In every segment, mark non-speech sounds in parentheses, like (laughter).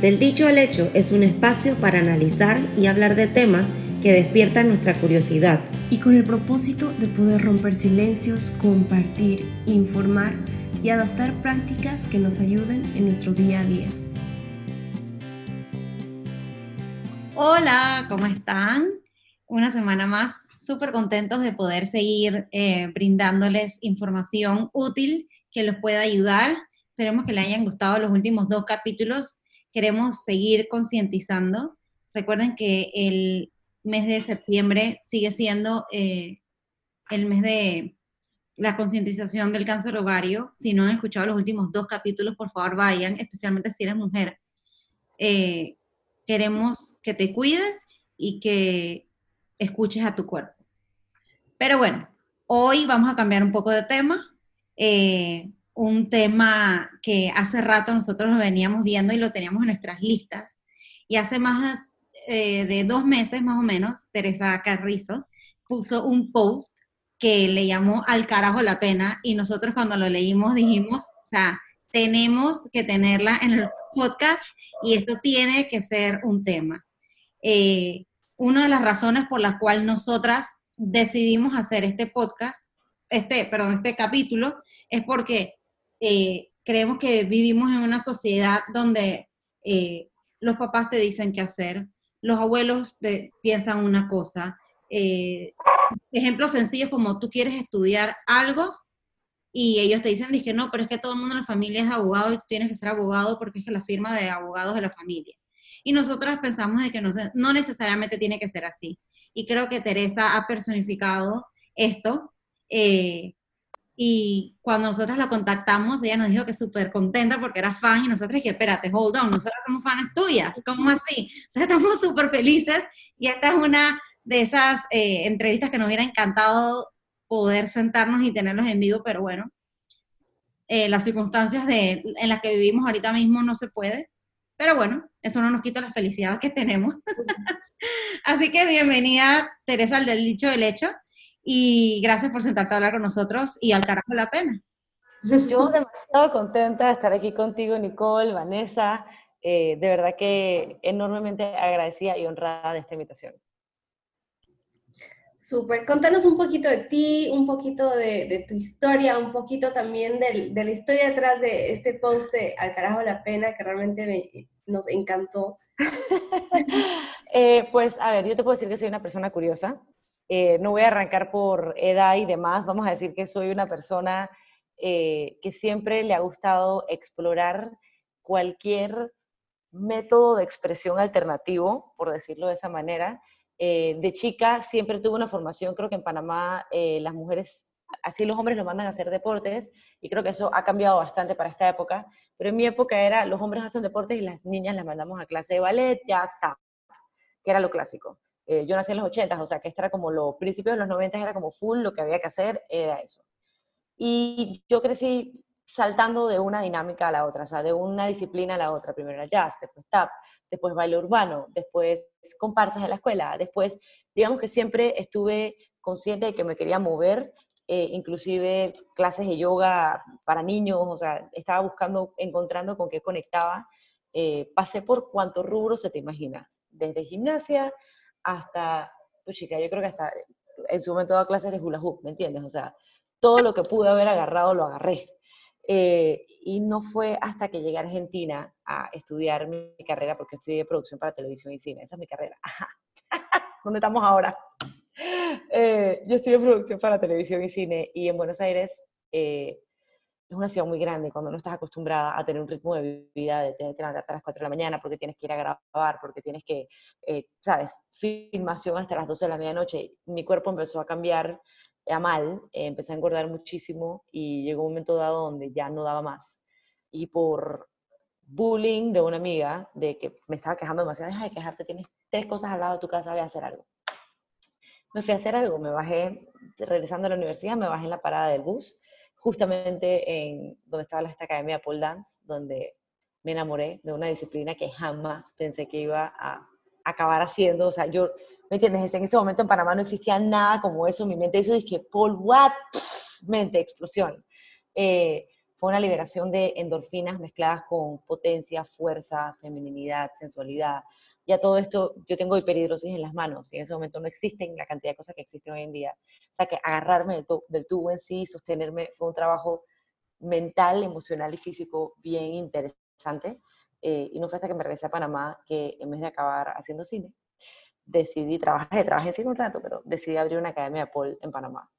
Del dicho al hecho es un espacio para analizar y hablar de temas que despiertan nuestra curiosidad. Y con el propósito de poder romper silencios, compartir, informar y adoptar prácticas que nos ayuden en nuestro día a día. Hola, ¿cómo están? Una semana más, súper contentos de poder seguir eh, brindándoles información útil que los pueda ayudar. Esperemos que les hayan gustado los últimos dos capítulos queremos seguir concientizando. Recuerden que el mes de septiembre sigue siendo eh, el mes de la concientización del cáncer ovario. Si no han escuchado los últimos dos capítulos, por favor vayan, especialmente si eres mujer. Eh, queremos que te cuides y que escuches a tu cuerpo. Pero bueno, hoy vamos a cambiar un poco de tema. Eh, un tema que hace rato nosotros lo veníamos viendo y lo teníamos en nuestras listas. Y hace más eh, de dos meses más o menos, Teresa Carrizo puso un post que le llamó al carajo la pena y nosotros cuando lo leímos dijimos, o sea, tenemos que tenerla en el podcast y esto tiene que ser un tema. Eh, una de las razones por las cuales nosotras decidimos hacer este podcast, este, perdón, este capítulo, es porque eh, creemos que vivimos en una sociedad donde eh, los papás te dicen qué hacer, los abuelos te piensan una cosa. Eh, ejemplos sencillos como tú quieres estudiar algo y ellos te dicen que no, pero es que todo el mundo en la familia es abogado y tú tienes que ser abogado porque es que la firma de abogados de la familia. Y nosotras pensamos de que no, no necesariamente tiene que ser así. Y creo que Teresa ha personificado esto. Eh, y cuando nosotros la contactamos, ella nos dijo que súper contenta porque era fan y nosotros que espérate, hold on, nosotros somos fans tuyas, ¿cómo así? Entonces estamos súper felices y esta es una de esas eh, entrevistas que nos hubiera encantado poder sentarnos y tenerlos en vivo, pero bueno, eh, las circunstancias de, en las que vivimos ahorita mismo no se puede, pero bueno, eso no nos quita la felicidad que tenemos. (laughs) así que bienvenida Teresa al del dicho del hecho. Y gracias por sentarte a hablar con nosotros y al carajo la pena. Yo demasiado contenta de estar aquí contigo, Nicole, Vanessa. Eh, de verdad que enormemente agradecida y honrada de esta invitación. Súper. Contanos un poquito de ti, un poquito de, tu historia, un poquito también de, la historia detrás de este post de Al carajo la pena, que realmente nos encantó. (laughs) Eh, pues, a ver, yo te puedo decir que soy una persona curiosa. Eh, no voy a arrancar por edad y demás, vamos a decir que soy una persona eh, que siempre le ha gustado explorar cualquier método de expresión alternativo, por decirlo de esa manera. Eh, de chica siempre tuve una formación, creo que en Panamá las mujeres, así los hombres lo mandan a hacer deportes, y creo que eso ha cambiado bastante para esta época, pero en mi época era los hombres hacen deportes y las niñas las mandamos a clase de ballet, ya está, que era lo clásico. Eh, yo nací en los 80, o sea que esto era como lo, principios de los 90 era como full, lo que había que hacer era eso. Y yo crecí saltando de una dinámica a la otra, o sea, de una disciplina a la otra. Primero era jazz, después tap, después baile urbano, después comparsas en la escuela, después, digamos que siempre estuve consciente de que me quería mover, eh, inclusive clases de yoga para niños, o sea, estaba buscando, encontrando con qué conectaba. Eh, pasé por cuantos rubros se te imaginas, desde gimnasia hasta, pues chica, yo creo que hasta en su momento daba clases de hula hoop, ¿me entiendes? O sea, todo lo que pude haber agarrado lo agarré. Eh, y no fue hasta que llegué a Argentina a estudiar mi carrera, porque estudié producción para televisión y cine, esa es mi carrera. (laughs) ¿Dónde estamos ahora? Eh, yo estudié producción para televisión y cine y en Buenos Aires eh, es una ciudad muy grande cuando no estás acostumbrada a tener un ritmo de vida, de tener que levantarte a las 4 de la mañana porque tienes que ir a grabar, porque tienes que, eh, ¿sabes? Filmación hasta las 12 de la medianoche. Mi cuerpo empezó a cambiar a mal, eh, empecé a engordar muchísimo y llegó un momento dado donde ya no daba más. Y por bullying de una amiga, de que me estaba quejando demasiado, deja de quejarte, tienes tres cosas al lado de tu casa, voy a hacer algo. Me fui a hacer algo, me bajé, regresando a la universidad, me bajé en la parada del bus justamente en donde estaba esta academia pole dance, donde me enamoré de una disciplina que jamás pensé que iba a acabar haciendo. O sea, yo, ¿me entiendes? En ese momento en Panamá no existía nada como eso. Mi mente hizo, dije, pole what? mente, explosión. Eh, fue una liberación de endorfinas mezcladas con potencia, fuerza, feminidad, sensualidad. Ya todo esto, yo tengo hiperhidrosis en las manos y en ese momento no existen la cantidad de cosas que existen hoy en día. O sea que agarrarme del, tubo en sí, sostenerme, fue un trabajo mental, emocional y físico bien interesante. Eh, y no fue hasta que me regresé a Panamá que en vez de acabar haciendo cine, decidí, trabajé, trabajé en cine un rato, pero decidí abrir una academia de Paul en Panamá.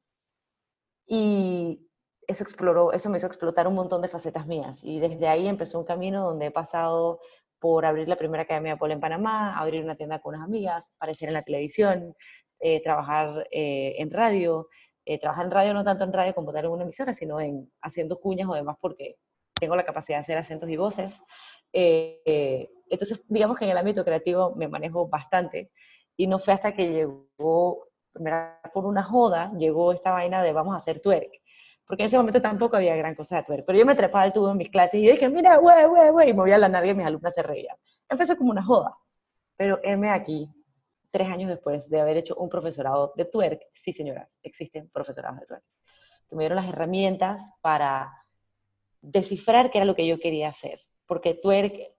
Y eso exploró, eso me hizo explotar un montón de facetas mías. Y desde ahí empezó un camino donde he pasado por abrir la primera academia de polo en Panamá, abrir una tienda con unas amigas, aparecer en la televisión, eh, trabajar eh, en radio, eh, trabajar en radio no tanto en radio como tal en una emisora, sino en haciendo cuñas o demás porque tengo la capacidad de hacer acentos y voces. entonces, digamos que en el ámbito creativo me manejo bastante y no fue hasta que llegó, por una joda, llegó esta vaina de vamos a hacer twerk porque en ese momento tampoco había gran cosa de twerk, pero yo me trepaba el tubo en mis clases y yo dije, mira, güey, güey, güey, y movía la nariz y mis alumnas se reían. Empezó como una joda, pero heme aquí, tres años después de haber hecho un profesorado de twerk, sí señoras, existen profesorados de twerk, que me dieron las herramientas para descifrar qué era lo que yo quería hacer, porque twerk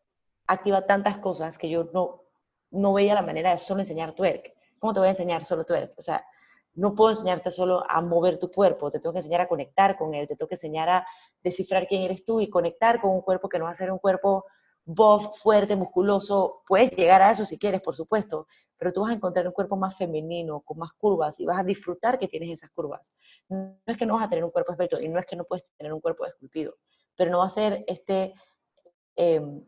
activa tantas cosas que yo no, no veía la manera de solo enseñar twerk. ¿Cómo te voy a enseñar solo twerk? O sea, no puedo enseñarte solo a mover tu cuerpo, te tengo que enseñar a conectar con él, te tengo que enseñar a descifrar quién eres tú y conectar con un cuerpo que no va a ser un cuerpo buff, fuerte, musculoso. Puedes llegar a eso si quieres, por supuesto, pero tú vas a encontrar un cuerpo más femenino, con más curvas y vas a disfrutar que tienes esas curvas. No es que no vas a tener un cuerpo esbelto y no es que no puedes tener un cuerpo esculpido, pero no va a ser este, em,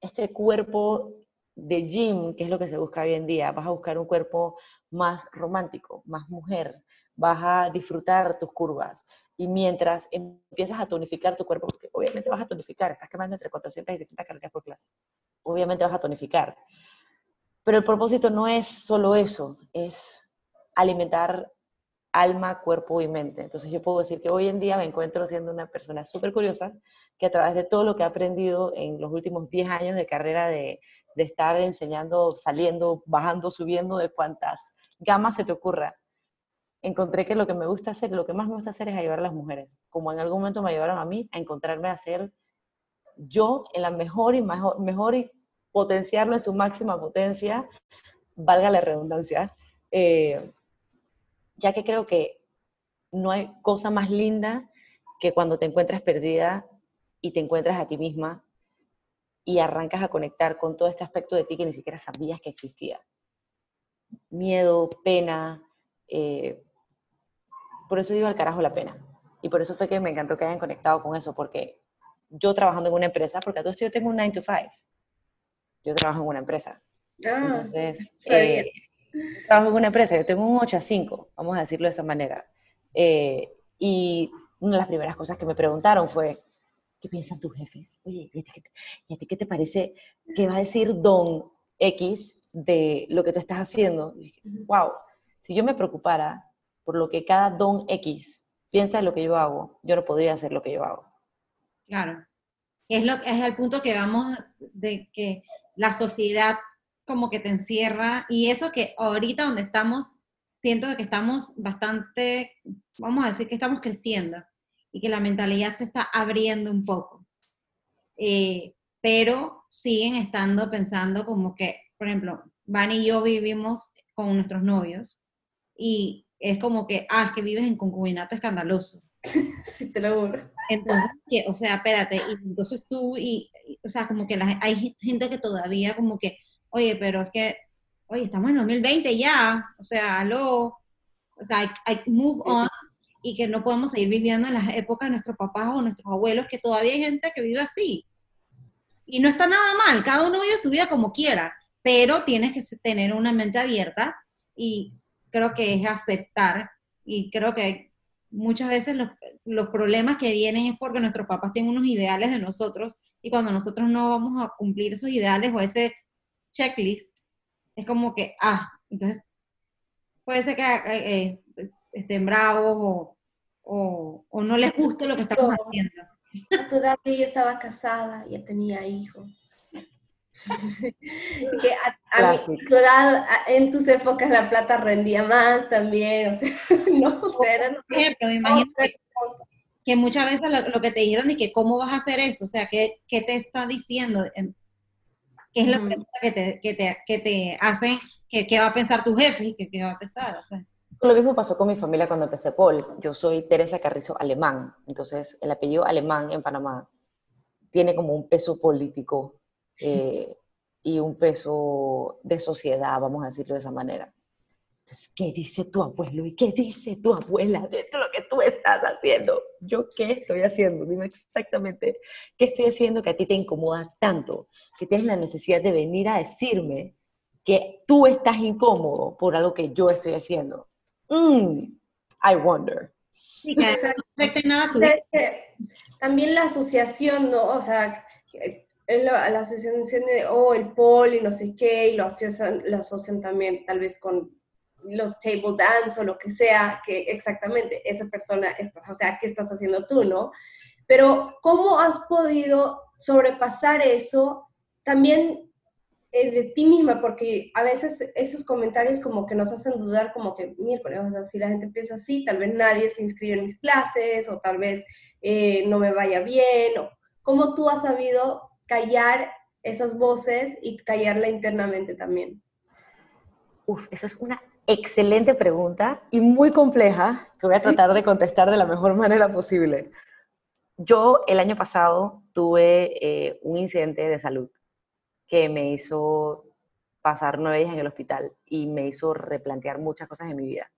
este cuerpo de gym, que es lo que se busca hoy en día. Vas a buscar un cuerpo más romántico, más mujer, vas a disfrutar tus curvas. Y mientras empiezas a tonificar tu cuerpo, porque obviamente vas a tonificar, estás quemando entre 400 y 600 calorías por clase, obviamente vas a tonificar. Pero el propósito no es solo eso, es alimentar alma, cuerpo y mente. Entonces yo puedo decir que hoy en día me encuentro siendo una persona súper curiosa, que a través de todo lo que he aprendido en los últimos 10 años de carrera de, estar enseñando, saliendo, bajando, subiendo, de cuantas gama se te ocurra. Encontré que lo que me gusta hacer, lo que más me gusta hacer es ayudar a las mujeres, como en algún momento me ayudaron a mí a encontrarme a ser yo en la mejor y mejor, mejor y potenciarlo en su máxima potencia, valga la redundancia, eh, ya que creo que no hay cosa más linda que cuando te encuentras perdida y te encuentras a ti misma y arrancas a conectar con todo este aspecto de ti que ni siquiera sabías que existía miedo, pena. Eh, por eso digo al carajo la pena. Y por eso fue que me encantó que hayan conectado con eso, porque yo trabajando en una empresa, porque a todo esto yo tengo un 9 to 5. Yo trabajo en una empresa. Ah, Entonces, eh, trabajo en una empresa, yo tengo un 8 a 5, vamos a decirlo de esa manera. Eh, y una de las primeras cosas que me preguntaron fue, ¿qué piensan tus jefes? Oye, ¿y a ti qué te parece? ¿Qué va a decir don X de lo que tú estás haciendo. wow, si yo me preocupara por lo que cada don X piensa en lo que yo hago, yo no podría hacer lo que yo hago. Claro. Es, lo, es el punto que vamos de que la sociedad como que te encierra y eso que ahorita donde estamos, siento que estamos bastante, vamos a decir que estamos creciendo y que la mentalidad se está abriendo un poco. Eh, pero siguen estando pensando como que, por ejemplo, Van y yo vivimos con nuestros novios y es como que, ah, es que vives en concubinato escandaloso. (laughs) Sí, te lo juro. Entonces, o sea, espérate, y entonces tú, y, o sea, como que hay gente que todavía como que, oye, pero es que, oye, estamos en 2020 ya, o sea, aló, o sea, hay, hay move on y que no podemos seguir viviendo en las épocas de nuestros papás o nuestros abuelos, que todavía hay gente que vive así. Y no está nada mal, cada uno vive su vida como quiera, pero tienes que tener una mente abierta y creo que es aceptar y creo que muchas veces los, problemas que vienen es porque nuestros papás tienen unos ideales de nosotros y cuando nosotros no vamos a cumplir esos ideales o ese checklist, es como que, ah, entonces puede ser que eh, estén bravos o, o, no les guste lo que estamos haciendo. A tu edad yo estaba casada, ya tenía hijos. (laughs) que a, tu edad, en tus épocas la plata rendía más también, o sea, (laughs) no sé, Por ejemplo, me imagino que muchas veces lo, que te dijeron es que cómo vas a hacer eso, o sea, ¿qué, qué te está diciendo? ¿Qué es la pregunta que te, que te, que te hacen? ¿Qué, ¿Qué, va a pensar tu jefe y qué, va a pensar? O sea. Lo mismo pasó con mi familia cuando empecé Paul. Yo soy Teresa Carrizo alemán, entonces el apellido alemán en Panamá tiene como un peso político eh, y un peso de sociedad, vamos a decirlo de esa manera. Entonces, ¿qué dice tu abuelo y qué dice tu abuela de lo que tú estás haciendo? ¿Yo qué estoy haciendo? Dime exactamente qué estoy haciendo que a ti te incomoda tanto, que tienes la necesidad de venir a decirme que tú estás incómodo por algo que yo estoy haciendo. Mm, I wonder. Sí, que no nada (laughs) También la asociación, ¿no? O sea, la, la asociación de, oh, el pol y no sé qué, y lo asocian, lo asocian también tal vez con los table dance o lo que sea, que exactamente esa persona, está, o sea, ¿qué estás haciendo tú, no? Pero ¿cómo has podido sobrepasar eso también eh, de ti misma? Porque a veces esos comentarios como que nos hacen dudar como que, miércoles, o sea, si la gente piensa así, tal vez nadie se inscribe en mis clases o tal vez eh, no me vaya bien. O, ¿Cómo tú has sabido callar esas voces y callarla internamente también? Uf, eso es una excelente pregunta y muy compleja que voy a tratar de contestar de la mejor manera posible. Yo el año pasado tuve eh, un incidente de salud que me hizo pasar nueve días en el hospital y me hizo replantear muchas cosas en mi vida.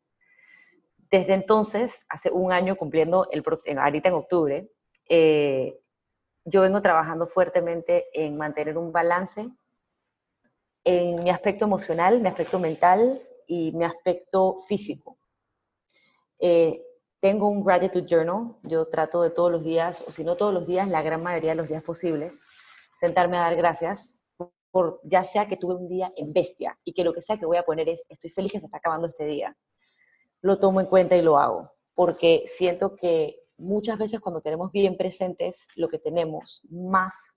Desde entonces, hace un año cumpliendo, el, ahorita en octubre, eh, yo vengo trabajando fuertemente en mantener un balance en mi aspecto emocional, mi aspecto mental y mi aspecto físico. Eh, tengo un gratitude journal, yo trato de todos los días, o si no todos los días, la gran mayoría de los días posibles, sentarme a dar gracias por ya sea que tuve un día en bestia y que lo que sea que voy a poner es estoy feliz que se está acabando este día. Lo tomo en cuenta y lo hago, porque siento que muchas veces cuando tenemos bien presentes lo que tenemos más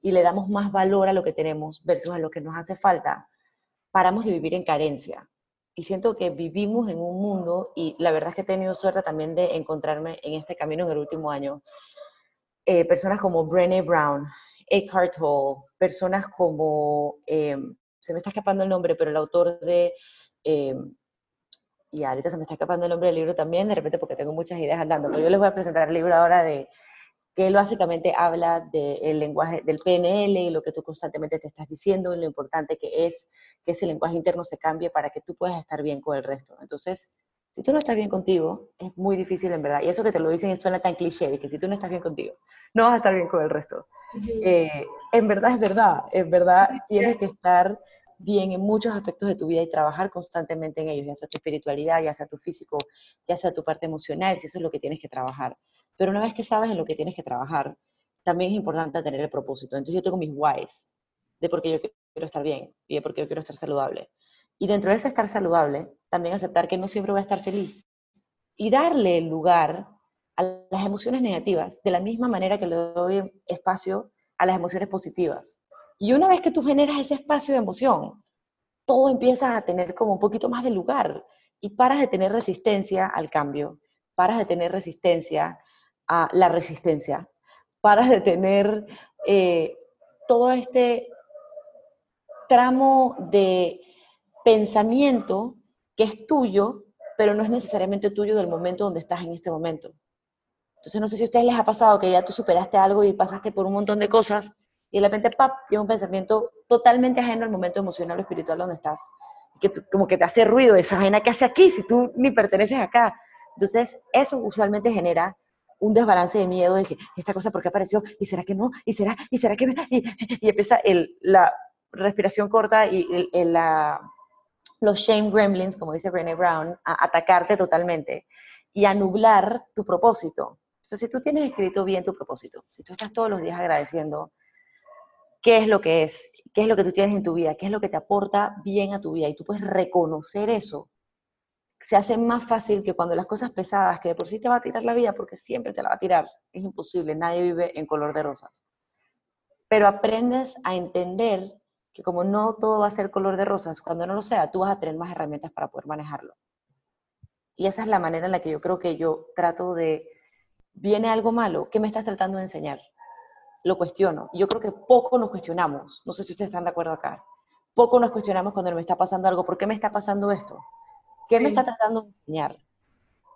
y le damos más valor a lo que tenemos versus a lo que nos hace falta, paramos de vivir en carencia y siento que vivimos en un mundo, y la verdad es que he tenido suerte también de encontrarme en este camino en el último año, eh, personas como Brené Brown, Eckhart Tolle, personas como, em, se me está escapando el nombre, pero el autor de, em, y ahorita se me está escapando el nombre del libro también, de repente porque tengo muchas ideas andando, pero yo les voy a presentar el libro ahora de que él básicamente habla del lenguaje del PNL y lo que tú constantemente te estás diciendo y lo importante que es que ese lenguaje interno se cambie para que tú puedas estar bien con el resto. Entonces, si tú no estás bien contigo, es muy difícil en verdad. Y eso que te lo dicen suena tan cliché, de que si tú no estás bien contigo, no vas a estar bien con el resto. Eh, en verdad es verdad, en verdad tienes que estar bien en muchos aspectos de tu vida y trabajar constantemente en ellos, ya sea tu espiritualidad, ya sea tu físico, ya sea tu parte emocional, si eso es lo que tienes que trabajar. Pero una vez que sabes en lo que tienes que trabajar, también es importante tener el propósito. Entonces yo tengo mis whys de por qué yo quiero estar bien y de por qué yo quiero estar saludable. Y dentro de ese estar saludable, también aceptar que no siempre voy a estar feliz. Y darle lugar a las emociones negativas de la misma manera que le doy espacio a las emociones positivas. Y una vez que tú generas ese espacio de emoción, todo empieza a tener como un poquito más de lugar y paras de tener resistencia al cambio, paras de tener resistencia a la resistencia, para detener eh, todo este tramo de pensamiento que es tuyo, pero no es necesariamente tuyo del momento donde estás en este momento. Entonces, no sé si a ustedes les ha pasado que ya tú superaste algo y pasaste por un montón de cosas y de repente, ¡pap!, tiene un pensamiento totalmente ajeno al momento emocional o espiritual donde estás. Que como que te hace ruido, esa vaina que hace aquí si tú ni perteneces acá. Entonces, eso usualmente genera un desbalance de miedo de que esta cosa por qué apareció y será que no y será y será que y, y empieza el, la respiración corta y el, la, los shame gremlins como dice Brené Brown a atacarte totalmente y a nublar tu propósito. Entonces si tú tienes escrito bien tu propósito si tú estás todos los días agradeciendo qué es lo que es qué es lo que tú tienes en tu vida qué es lo que te aporta bien a tu vida y tú puedes reconocer eso se hace más fácil que cuando las cosas pesadas, que de por sí te va a tirar la vida, porque siempre te la va a tirar, es imposible, nadie vive en color de rosas. Pero aprendes a entender que como no todo va a ser color de rosas, cuando no lo sea, tú vas a tener más herramientas para poder manejarlo. Y esa es la manera en la que yo creo que yo trato de viene algo malo, ¿qué me estás tratando de enseñar? Lo cuestiono. Yo creo que poco nos cuestionamos. No sé si ustedes están de acuerdo acá. Poco nos cuestionamos cuando me está pasando algo. ¿Por qué me está pasando esto? ¿Qué me está tratando de enseñar?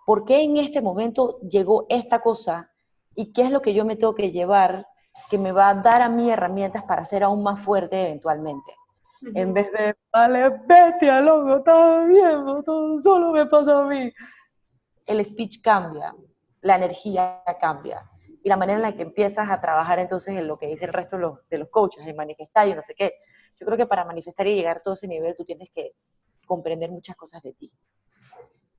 ¿Por qué en este momento llegó esta cosa? ¿Y qué es lo que yo me tengo que llevar que me va a dar a mí herramientas para ser aún más fuerte eventualmente? En vez de, vale, bestia, loco, está bien, todo solo me pasa a mí. El speech cambia, la energía cambia. Y la manera en la que empiezas a trabajar entonces en lo que dice el resto de los, de los coaches, en manifestar y no sé qué. Yo creo que para manifestar y llegar a todo ese nivel tú tienes que comprender muchas cosas de ti.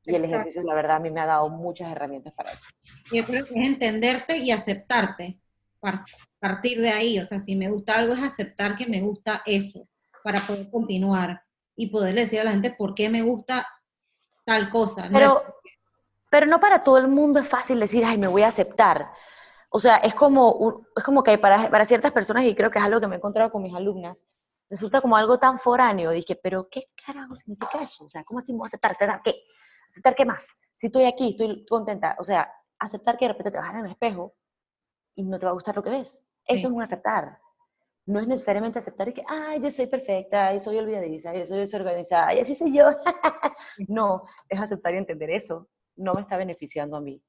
Y el ejercicio, la verdad, a mí me ha dado muchas herramientas para eso. Yo creo que es entenderte y aceptarte. Partir de ahí, o sea, si me gusta algo es aceptar que me gusta eso para poder continuar y poder decir a la gente por qué me gusta tal cosa. Pero, pero no para todo el mundo es fácil decir, ay, me voy a aceptar. O sea, es como, es como que para, para ciertas personas, y creo que es algo que me he encontrado con mis alumnas, resulta como algo tan foráneo. Dije, pero ¿qué carajo significa eso? O sea, ¿cómo así me voy a aceptar? ¿Aceptar qué? ¿Aceptar qué más? Si estoy aquí, estoy contenta. O sea, aceptar que de repente te vas a en el espejo y no te va a gustar lo que ves. Eso es un aceptar. No es necesariamente aceptar que, ay, yo soy perfecta, y soy olvidadiza, yo soy desorganizada, y así soy yo. no, es aceptar y entender eso. No me está beneficiando a mí.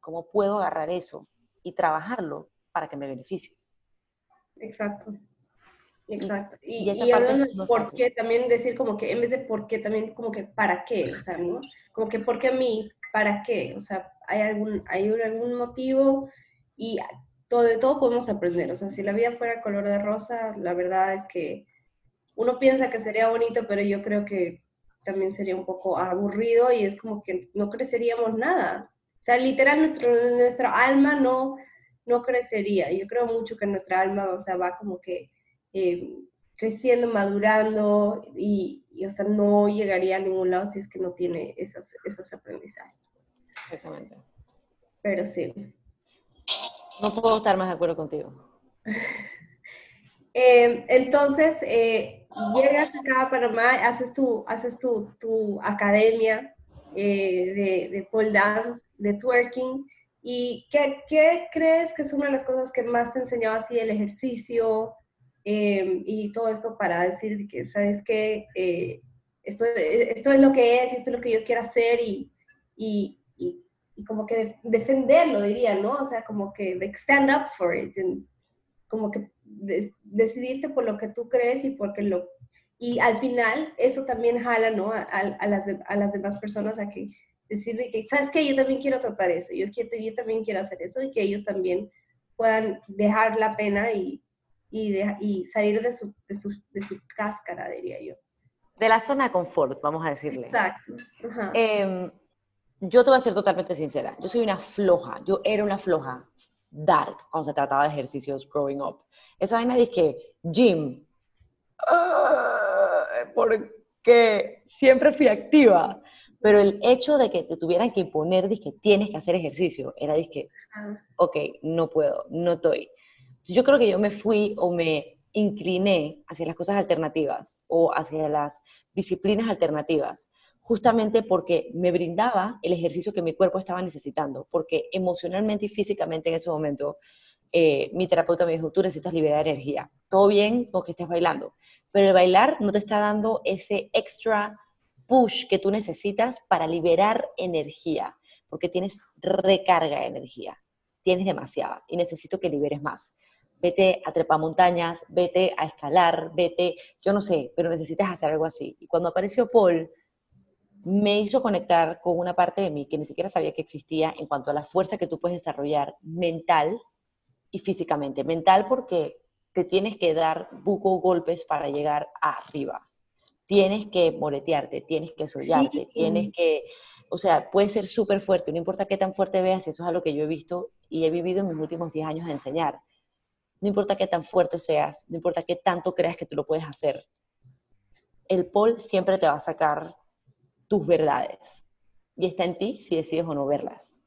¿Cómo puedo agarrar eso y trabajarlo para que me beneficie? Exacto. Exacto. Y, y, hablando de por qué, también decir como que en vez de por qué, también como que para qué, o sea, ¿no? Como que por qué a mí, para qué, o sea, hay algún, hay algún motivo y todo, de todo podemos aprender, o sea, si la vida fuera color de rosa, la verdad es que uno piensa que sería bonito, pero yo creo que también sería un poco aburrido y es como que no creceríamos nada. O sea, literal, nuestro, nuestra alma no, no crecería. Yo creo mucho que nuestra alma, o sea, va como que eh, creciendo, madurando y, o sea, no llegaría a ningún lado si es que no tiene esos, esos aprendizajes. Exactamente. Pero sí. No puedo estar más de acuerdo contigo. (laughs) Eh, entonces, eh, llegas acá a Panamá, haces tu, haces tu, tu academia de, de pole dance, de twerking, ¿y qué, qué, crees que es una de las cosas que más te enseñó así el ejercicio, Em, y todo esto para decir que, ¿sabes qué? Eh, esto, esto es lo que es, esto es lo que yo quiero hacer y, y, y, como que defenderlo, diría, ¿no? O sea, como que stand up for it, como que decidirte por lo que tú crees y porque lo... Y al final eso también jala, ¿no? A, a, las, a las demás personas a que decirle que, ¿sabes qué? Yo también quiero tratar eso, yo, quiero, yo también quiero hacer eso y que ellos también puedan dejar la pena y, y, y salir de su, de, su, de su, cáscara, diría yo. De la zona de confort, vamos a decirle. Exacto. Eh, yo te voy a ser totalmente sincera. Yo soy una floja. Yo era una floja dark cuando se trataba de ejercicios growing up. Esa vaina dice que, gym, porque siempre fui activa. Pero el hecho de que te tuvieran que imponer, que tienes que hacer ejercicio, era que, ok, no puedo, no estoy. Yo creo que yo me fui o me incliné hacia las cosas alternativas o hacia las disciplinas alternativas, justamente porque me brindaba el ejercicio que mi cuerpo estaba necesitando, porque emocionalmente y físicamente en ese momento eh, mi terapeuta me dijo, tú necesitas liberar energía. Todo bien con que estés bailando, pero el bailar no te está dando ese extra push que tú necesitas para liberar energía, porque tienes recarga de energía, tienes demasiada y necesito que liberes más vete a trepar montañas, vete a escalar, vete, yo no sé, pero necesitas hacer algo así. Y cuando apareció Paul, me hizo conectar con una parte de mí que ni siquiera sabía que existía en cuanto a la fuerza que tú puedes desarrollar mental y físicamente. Mental porque te tienes que dar buco golpes para llegar arriba. Tienes que moretearte, tienes que sollarte, tienes que, o sea, puedes ser súper fuerte, no importa qué tan fuerte veas, eso es algo que yo he visto y he vivido en mis últimos 10 años de enseñar no importa qué tan fuerte seas, no importa qué tanto creas que tú lo puedes hacer, el pol siempre te va a sacar tus verdades. Y está en ti si decides o no verlas.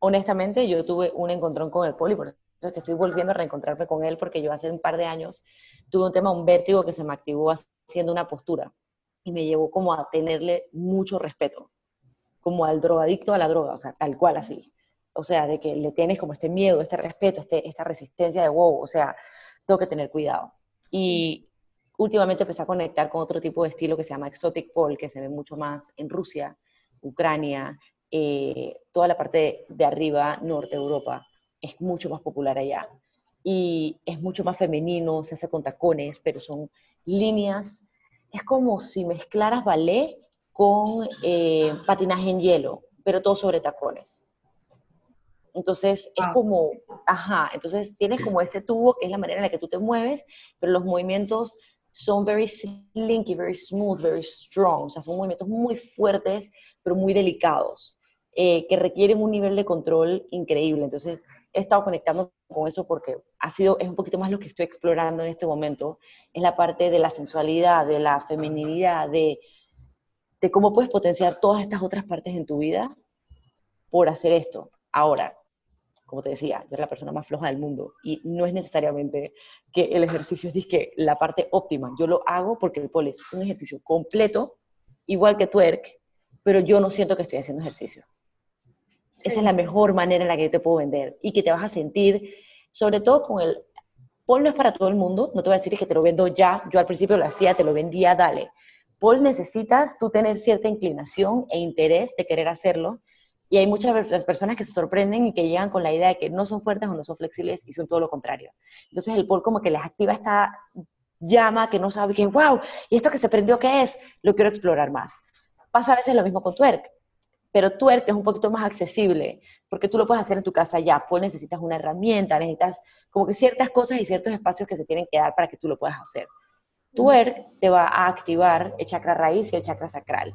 Honestamente, yo tuve un encontrón con el pol y por eso es que estoy volviendo a reencontrarme con él porque yo hace un par de años tuve un tema, un vértigo que se me activó haciendo una postura y me llevó como a tenerle mucho respeto, como al drogadicto a la droga, o sea, tal cual así o sea, de que le tienes como este miedo, este respeto, este, esta resistencia de wow, o sea, tengo que tener cuidado. Y últimamente empecé a conectar con otro tipo de estilo que se llama Exotic Pole, que se ve mucho más en Rusia, Ucrania, eh, toda la parte de, arriba, norte Europa, es mucho más popular allá. Y es mucho más femenino, se hace con tacones, pero son líneas. Es como si mezclaras ballet con eh, patinaje en hielo, pero todo sobre tacones. Entonces es como, ajá, entonces tienes como este tubo que es la manera en la que tú te mueves, pero los movimientos son very slinky, very smooth, very strong, o sea, son movimientos muy fuertes, pero muy delicados, eh, que requieren un nivel de control increíble. Entonces he estado conectando con eso porque ha sido, es un poquito más lo que estoy explorando en este momento, es la parte de la sensualidad, de la feminidad, de, de cómo puedes potenciar todas estas otras partes en tu vida por hacer esto. Ahora, como te decía, yo era la persona más floja del mundo y no es necesariamente que el ejercicio es que la parte óptima. Yo lo hago porque el pole es un ejercicio completo, igual que twerk, pero yo no siento que estoy haciendo ejercicio. Esa es la mejor manera en la que yo te puedo vender y que te vas a sentir, sobre todo con el pole no es para todo el mundo, no te voy a decir que te lo vendo ya, yo al principio lo hacía, te lo vendía, dale. Pole necesitas tú tener cierta inclinación e interés de querer hacerlo, y hay muchas personas que se sorprenden y que llegan con la idea de que no son fuertes o no son flexibles y son todo lo contrario. Entonces el pol como que les activa esta llama que no sabe que, wow, ¿y esto que se prendió qué es? Lo quiero explorar más. Pasa a veces lo mismo con twerk, pero twerk es un poquito más accesible, porque tú lo puedes hacer en tu casa ya, pues necesitas una herramienta, necesitas como que ciertas cosas y ciertos espacios que se tienen que dar para que tú lo puedas hacer. Twerk te va a activar el chakra raíz y el chakra sacral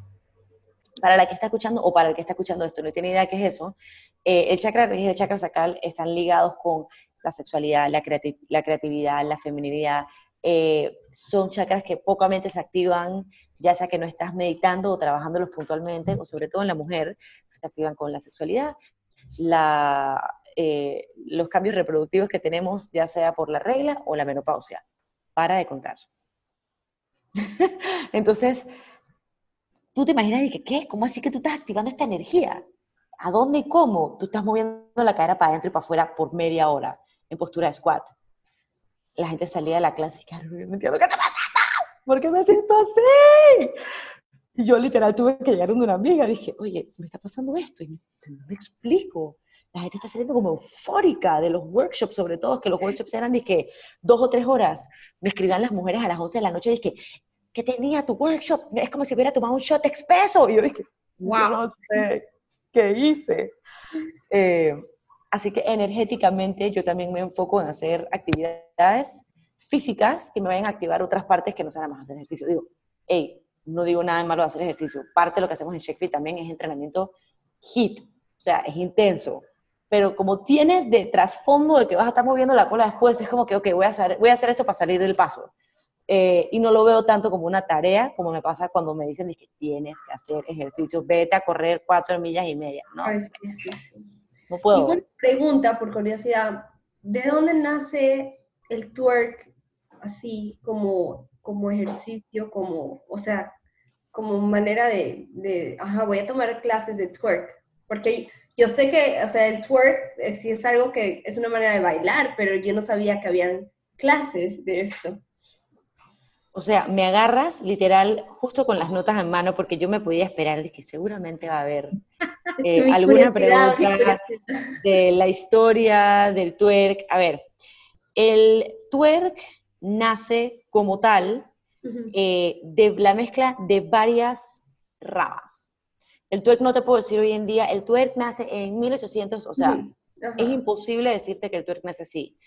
para la que está escuchando o para el que está escuchando esto no tiene idea qué es eso, eh, el chakra y el chakra sacral están ligados con la sexualidad, la, creatividad, la feminidad. Eh, son chakras que pocamente se activan, ya sea que no estás meditando o trabajándolos puntualmente, o sobre todo en la mujer, se activan con la sexualidad, eh, los cambios reproductivos que tenemos, ya sea por la regla o la menopausia. Para de contar. (laughs) Entonces, tú te imaginas y que, ¿qué? ¿Cómo así que tú estás activando esta energía? ¿A dónde y cómo? Tú estás moviendo la cadera para adentro y para afuera por media hora en postura de squat. La gente salía de la clase y que, no entiendo qué está pasando. ¿Por qué me siento así? Y yo literal tuve que llegar donde una amiga. Dije, oye, me está pasando esto y no me explico. La gente está saliendo como eufórica de los workshops, sobre todo, que los workshops eran que dos o tres horas. Me escribían las mujeres a las 11 de la noche y que tenía tu workshop, es como si hubiera tomado un shot expreso. Y yo dije, wow, no sé qué hice. Eh, así que energéticamente yo también me enfoco en hacer actividades físicas que me vayan a activar otras partes que no sean más hacer ejercicio. Digo, hey, no digo nada de malo de hacer ejercicio. Parte de lo que hacemos en ShakeFit también es entrenamiento HIT, o sea, es intenso. Pero como tienes de trasfondo de que vas a estar moviendo la cola después, es como que, ok, voy a hacer, voy a hacer esto para salir del paso. Eh, y no lo veo tanto como una tarea, como me pasa cuando me dicen que tienes que hacer ejercicio, vete a correr cuatro millas y media. No, no puedo. Y una pregunta, por curiosidad, ¿de dónde nace el twerk así como, como ejercicio, como, o sea, como manera de, de, ajá, voy a tomar clases de twerk? Porque yo sé que, o sea, el twerk sí es algo que es una manera de bailar, pero yo no sabía que habían clases de esto. O sea, me agarras literal justo con las notas en mano porque yo me podía esperar de que seguramente va a haber (laughs) eh, alguna pregunta de la historia del twerk. A ver, el twerk nace como tal eh, de la mezcla de varias ramas. El twerk no te puedo decir hoy en día, el twerk nace en 1800, o sea, es imposible decirte que el twerk nace así,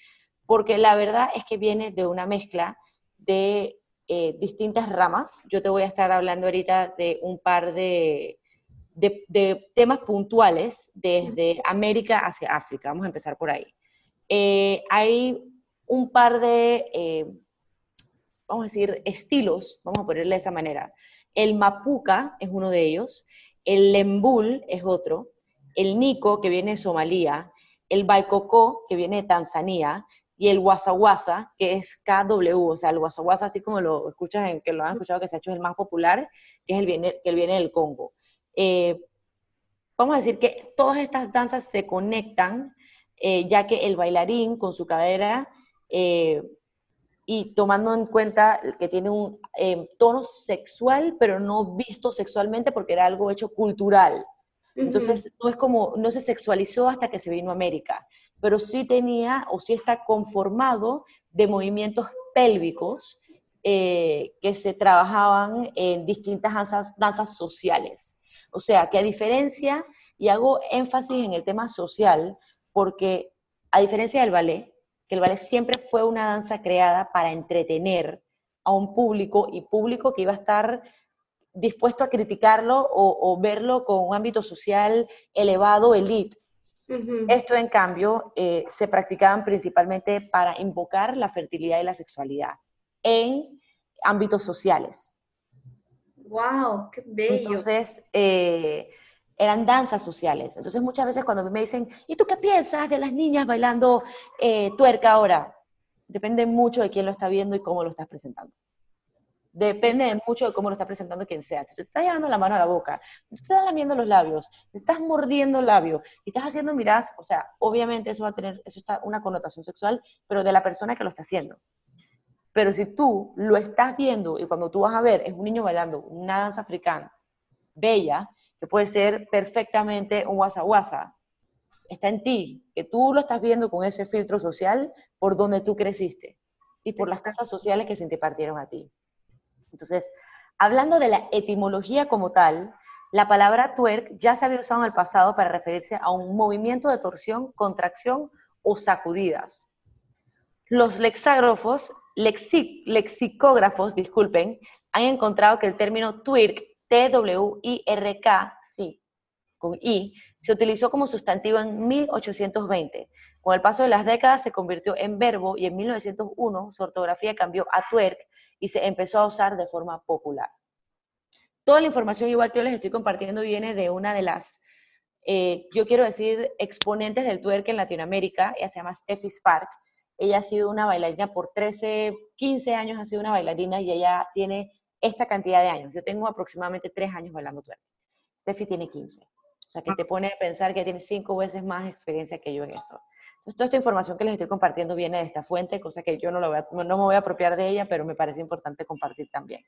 porque la verdad es que viene de una mezcla de eh, distintas ramas. Yo te voy a estar hablando ahorita de un par de, de, temas puntuales desde América hacia África. Vamos a empezar por ahí. Eh, hay un par de, eh, vamos a decir, estilos, vamos a ponerle de esa manera. El mapuca es uno de ellos, el lembul es otro, el nico, que viene de Somalia, el baikoko, que viene de Tanzania, y el guasaguasa, que es KW, o sea, el guasaguasa, así como lo escuchas, en, que lo han escuchado, que se ha hecho el más popular, que es el viene, que viene del Congo. Eh, vamos a decir que todas estas danzas se conectan, eh, ya que el bailarín con su cadera eh, y tomando en cuenta que tiene un eh, tono sexual, pero no visto sexualmente porque era algo hecho cultural. Entonces, no es como, no se sexualizó hasta que se vino a América, pero sí tenía o sí está conformado de movimientos pélvicos que se trabajaban en distintas danzas, sociales. O sea, que a diferencia, y hago énfasis en el tema social, porque a diferencia del ballet, que el ballet siempre fue una danza creada para entretener a un público y público que iba a estar dispuesto a criticarlo o, verlo con un ámbito social elevado, elite. Esto, en cambio, eh, se practicaban principalmente para invocar la fertilidad y la sexualidad en ámbitos sociales. ¡Wow! ¡Qué bello! Entonces, eh, eran danzas sociales. Entonces muchas veces cuando me dicen, ¿y tú qué piensas de las niñas bailando eh, tuerca ahora? Depende mucho de quién lo está viendo y cómo lo estás presentando. Depende mucho de cómo lo está presentando quien sea. Si te estás llevando la mano a la boca, si te estás lamiendo los labios, te estás mordiendo el labio y estás haciendo miras, o sea, obviamente eso va a tener, eso está una connotación sexual, pero de la persona que lo está haciendo. Pero si tú lo estás viendo y cuando tú vas a ver es un niño bailando una danza africana bella, que puede ser perfectamente un WhatsApp Está en ti, que tú lo estás viendo con ese filtro social por donde tú creciste y por las casas sociales que se te partieron a ti. Entonces, hablando de la etimología como tal, la palabra twerk ya se había usado en el pasado para referirse a un movimiento de torsión, contracción o sacudidas. Los lexicógrafos, disculpen, han encontrado que el término twerk T-W-I-R-K, sí, con I, se utilizó como sustantivo en 1820. Con el paso de las décadas se convirtió en verbo y en 1901 su ortografía cambió a twerk y se empezó a usar de forma popular. Toda la información igual que yo les estoy compartiendo viene de una de las, eh, yo quiero decir, exponentes del twerk en Latinoamérica, ella se llama Steffi Spark. Ella ha sido una bailarina por 13, 15 años, ha sido una bailarina y ella tiene esta cantidad de años. Yo tengo aproximadamente tres años bailando twerk. Steffi tiene 15. O sea, que te pone a pensar que tiene cinco veces más experiencia que yo en esto. Entonces, toda esta información que les estoy compartiendo viene de esta fuente, cosa que yo no, lo voy a, no me voy a apropiar de ella, pero me parece importante compartir también.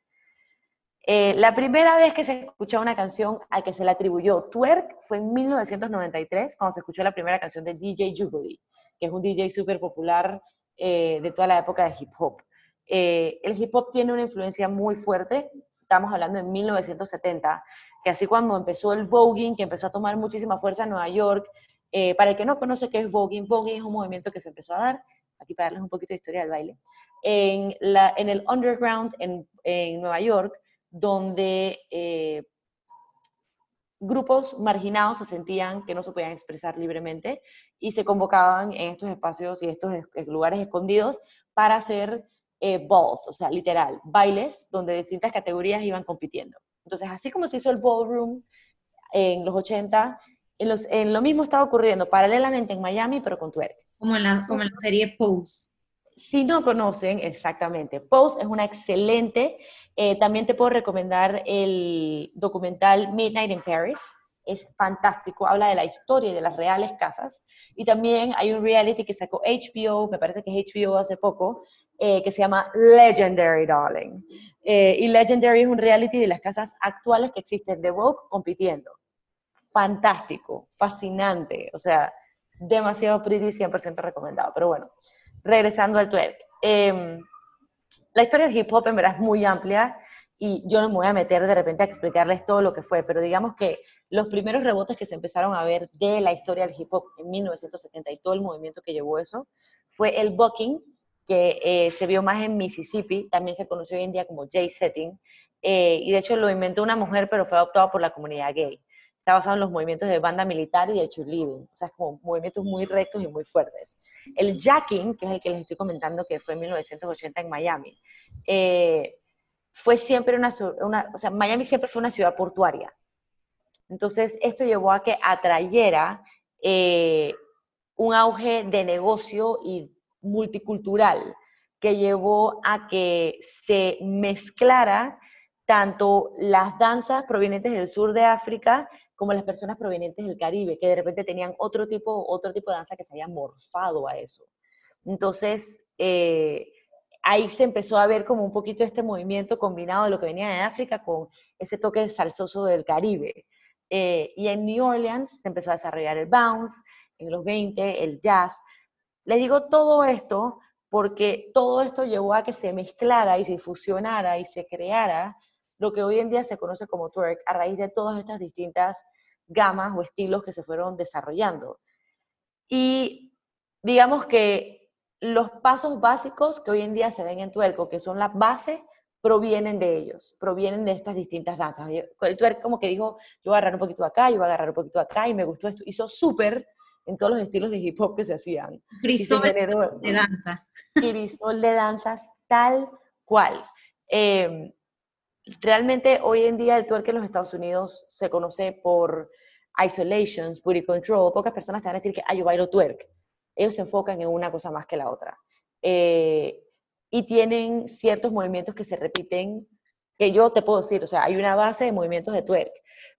Eh, la primera vez que se escuchó una canción a que se le atribuyó twerk fue en 1993, cuando se escuchó la primera canción de DJ Jubilee, que es un DJ súper popular eh, de toda la época de hip hop. Eh, el hip hop tiene una influencia muy fuerte, estamos hablando de 1970, que así cuando empezó el voguing, que empezó a tomar muchísima fuerza en Nueva York, eh, para el que no conoce qué es voguing, voguing es un movimiento que se empezó a dar, aquí para darles un poquito de historia del baile, en, la, en el underground en, en Nueva York, donde eh, grupos marginados se sentían que no se podían expresar libremente y se convocaban en estos espacios y estos lugares escondidos para hacer eh, balls, o sea, literal, bailes donde distintas categorías iban compitiendo. Entonces, así como se hizo el ballroom en los 80, en, los, en lo mismo estaba ocurriendo paralelamente en Miami, pero con twerk. Como en la, como en la serie Pose. Si no conocen, exactamente, Pose es una excelente, eh, también te puedo recomendar el documental Midnight in Paris, es fantástico, habla de la historia y de las reales casas. Y también hay un reality que sacó HBO, me parece que es HBO hace poco, eh, que se llama Legendary Darling. Eh, y Legendary es un reality de las casas actuales que existen de Vogue compitiendo. Fantástico, fascinante, o sea, demasiado pretty, 100% recomendado. Pero bueno, regresando al twerk. Em, la historia del hip hop en verdad es muy amplia y yo no me voy a meter de repente a explicarles todo lo que fue, pero digamos que los primeros rebotes que se empezaron a ver de la historia del hip hop en 1970 y todo el movimiento que llevó eso fue el bucking, que eh, se vio más en Mississippi, también se conoció hoy en día como J-setting, eh, y de hecho lo inventó una mujer, pero fue adoptado por la comunidad gay. Está basado en los movimientos de banda militar y de cheerleading, o sea, es como movimientos muy rectos y muy fuertes. El jacking, que es el que les estoy comentando, que fue en 1980 en Miami, eh, fue siempre una, una, o sea, Miami siempre fue una ciudad portuaria. Entonces, esto llevó a que atrayera un auge de negocio y multicultural que llevó a que se mezclara tanto las danzas provenientes del sur de África como las personas provenientes del Caribe, que de repente tenían otro tipo, otro tipo de danza que se había morfado a eso. Entonces, eh, ahí se empezó a ver como un poquito este movimiento combinado de lo que venía de África con ese toque salsoso del Caribe. Eh, y en New Orleans se empezó a desarrollar el bounce, en los 20, el jazz. Les digo todo esto porque todo esto llevó a que se mezclara y se fusionara y se creara lo que hoy en día se conoce como twerk a raíz de todas estas distintas gamas o estilos que se fueron desarrollando. Y digamos que los pasos básicos que hoy en día se ven en twerk, que son la base, provienen de ellos, provienen de estas distintas danzas. El twerk como que dijo, yo voy a agarrar un poquito acá, yo voy a agarrar un poquito acá, y me gustó esto. Hizo súper en todos los estilos de hip hop que se hacían. Crisol de danza. Crisol de danzas tal cual. Em, realmente hoy en día el twerk en los Estados Unidos se conoce por isolations, booty control. Pocas personas te van a decir que, ah, yo bailo twerk. Ellos se enfocan en una cosa más que la otra. Eh, y tienen ciertos movimientos que se repiten, que yo te puedo decir, o sea, hay una base de movimientos de twerk.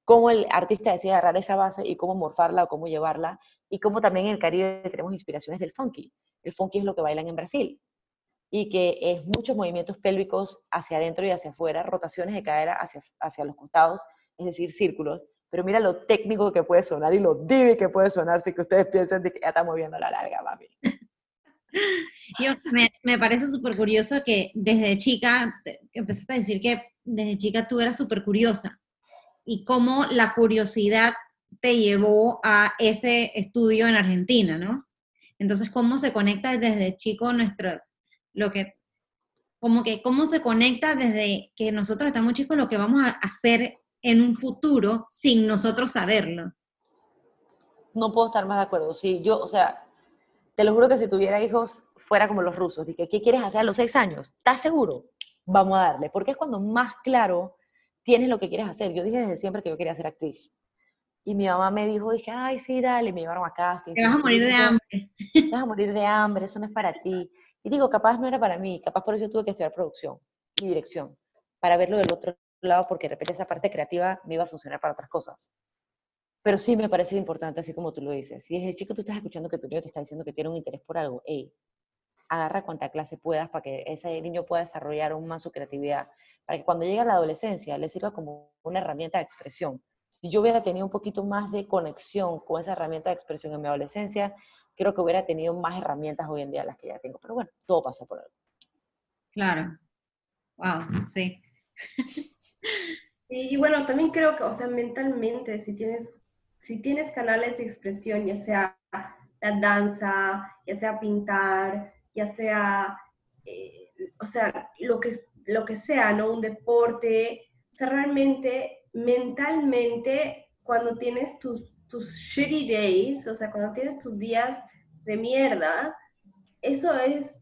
Cómo el artista decide agarrar esa base y cómo morfarla o cómo llevarla, y cómo también en el Caribe tenemos inspiraciones del funky. El funky es lo que bailan en Brasil y que es muchos movimientos pélvicos hacia adentro y hacia afuera, rotaciones de cadera hacia, hacia los costados, es decir, círculos. Pero mira lo técnico que puede sonar y lo divi que puede sonar si que ustedes piensan que ya está moviendo la larga, mami. (laughs) Yo, me, me parece súper curioso que desde chica, empezaste a decir que desde chica tú eras súper curiosa y cómo la curiosidad te llevó a ese estudio en Argentina, ¿no? Entonces, ¿cómo se conecta desde chico nuestras, lo que, como que, cómo se conecta desde que nosotros estamos chicos lo que vamos a hacer en un futuro sin nosotros saberlo? No puedo estar más de acuerdo. Sí, yo, o sea, te lo juro que si tuviera hijos, fuera como los rusos. Dije, ¿qué quieres hacer a los seis años? ¿Estás seguro? Vamos a darle. Porque es cuando más claro tienes lo que quieres hacer. Yo dije desde siempre que yo quería ser actriz. Y mi mamá me dijo, dije, ay, sí, dale, me llevaron a casa. Te vas a morir de hambre. Te vas a morir de hambre, eso no es para ti. Y digo, capaz no era para mí, capaz por eso tuve que estudiar producción y dirección, para verlo del otro lado, porque de repente esa parte creativa me iba a funcionar para otras cosas. Pero sí me parece importante, así como tú lo dices. Si desde chico tú estás escuchando que tu niño te está diciendo que tiene un interés por algo, hey, agarra cuanta clase puedas para que ese niño pueda desarrollar aún más su creatividad, para que cuando llegue a la adolescencia le sirva como una herramienta de expresión. Si yo hubiera tenido un poquito más de conexión con esa herramienta de expresión en mi adolescencia, creo que hubiera tenido más herramientas hoy en día las que ya tengo. Pero bueno, todo pasa por algo. Claro. Wow, sí. Y, y bueno, también creo que, o sea, mentalmente, si tienes si tienes canales de expresión, ya sea la danza, ya sea pintar, ya sea, eh, o sea, lo que, lo que sea, ¿no? Un deporte, o sea, realmente, mentalmente, cuando tienes tus, tus shitty days, o sea, cuando tienes tus días de mierda, eso es,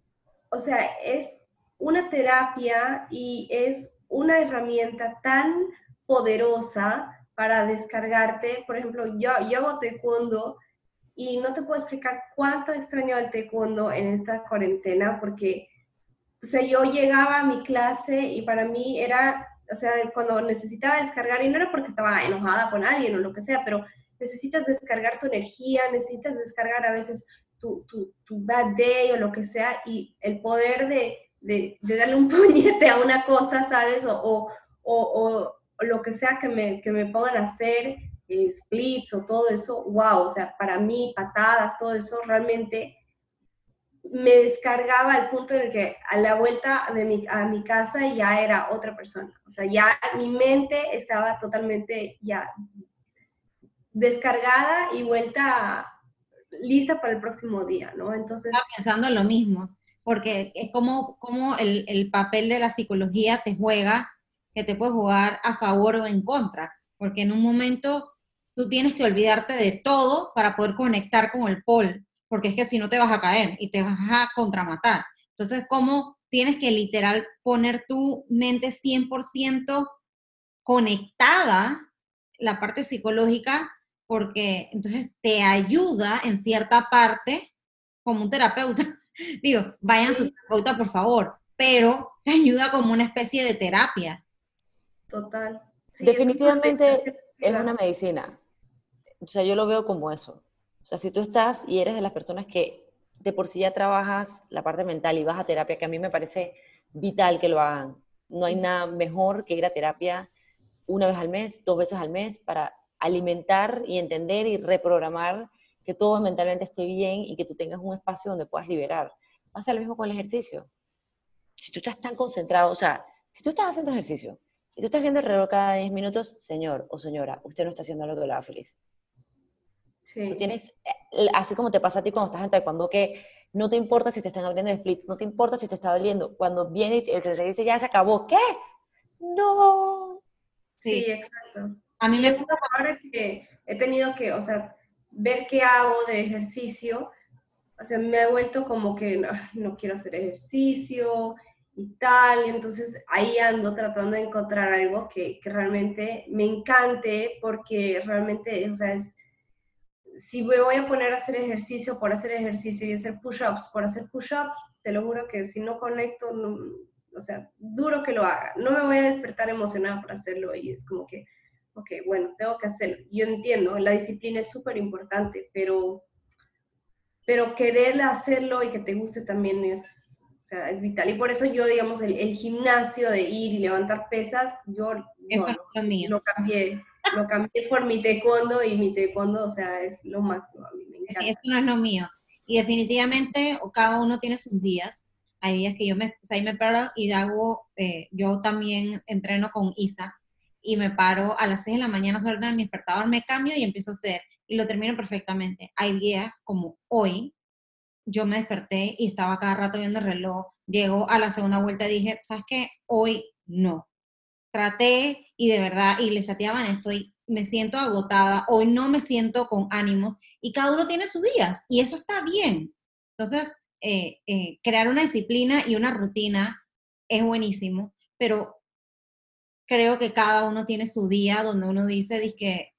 o sea, es una terapia y es una herramienta tan poderosa para descargarte. Por ejemplo, yo, yo hago taekwondo y no te puedo explicar cuánto extraño el taekwondo en esta cuarentena porque, o sea, yo llegaba a mi clase y para mí era, o sea, cuando necesitaba descargar, y no era porque estaba enojada con alguien o lo que sea, pero necesitas descargar tu energía, necesitas descargar a veces tu, tu, tu bad day o lo que sea, y el poder de, de, darle un (laughs) puñete a una cosa, ¿sabes? O, o, o, lo que sea que me, que me pongan a hacer, eh, splits o todo eso, wow, o sea, para mí, patadas, todo eso, realmente me descargaba al punto en el que a la vuelta de mi, a mi casa ya era otra persona. O sea, ya mi mente estaba totalmente ya descargada y vuelta lista para el próximo día, ¿no? Entonces... Estaba pensando lo mismo, porque es como, como el, el papel de la psicología te juega que te puede jugar a favor o en contra, porque en un momento tú tienes que olvidarte de todo para poder conectar con el pol, porque es que si no te vas a caer y te vas a contramatar. Entonces, ¿cómo tienes que literal poner tu mente 100% conectada, la parte psicológica, porque entonces te ayuda en cierta parte como un terapeuta. (laughs) Digo, vayan a su terapeuta, por favor, pero te ayuda como una especie de terapia. Total. Definitivamente es, una medicina. o sea, yo lo veo como eso. O sea, si tú estás y eres de las personas que de por sí ya trabajas la parte mental y vas a terapia, que a mí me parece vital que lo hagan. No hay nada mejor que ir a terapia una vez al mes, dos veces al mes, para alimentar y entender y reprogramar que todo mentalmente esté bien y que tú tengas un espacio donde puedas liberar. Pasa lo mismo con el ejercicio. Si tú estás tan concentrado, o sea, si tú estás haciendo ejercicio y tú estás viendo el reloj cada 10 minutos, señor o señora, usted no está haciendo lo que le da feliz. Sí. Tú tienes, eh, así como te pasa a ti cuando estás en taekwondo, que no te importa si te están abriendo splits, no te importa si te está doliendo. Cuando viene y el te dice, ya se acabó, ¿qué? No. Sí, exacto. A mí me gusta ahora que he tenido que, o sea, ver qué hago de ejercicio, o sea, me ha vuelto como que no, quiero hacer ejercicio y tal, y entonces ahí ando tratando de encontrar algo que, que realmente me encante, porque realmente, o sea, es, si me voy a poner a hacer ejercicio por hacer ejercicio y hacer push-ups por hacer push-ups, te lo juro que si no conecto, o sea, duro que lo haga. No me voy a despertar emocionada por hacerlo y es como que, ok, bueno, tengo que hacerlo. Yo entiendo, la disciplina es súper importante, pero, pero querer hacerlo y que te guste también es, o sea, es vital. Y por eso yo, digamos, el, gimnasio de ir y levantar pesas, yo eso no, mío. lo cambié lo cambié por mi taekwondo y mi taekwondo, o sea, es lo máximo, a mí me encanta. eso no es lo mío. Y definitivamente cada uno tiene sus días. Hay días que yo me, o sea, me paro y hago, eh, yo también entreno con Isa y me paro a las 6 de la mañana sobre mi despertador, me cambio y empiezo a hacer y lo termino perfectamente. Hay días como hoy, yo me desperté y estaba cada rato viendo el reloj, llego a la segunda vuelta y dije, ¿sabes qué? Hoy no traté y de verdad, y le chateaban, estoy, me siento agotada, hoy no me siento con ánimos, y cada uno tiene sus días, y eso está bien. Entonces, eh, eh, crear una disciplina y una rutina es buenísimo, pero creo que cada uno tiene su día donde uno dice, que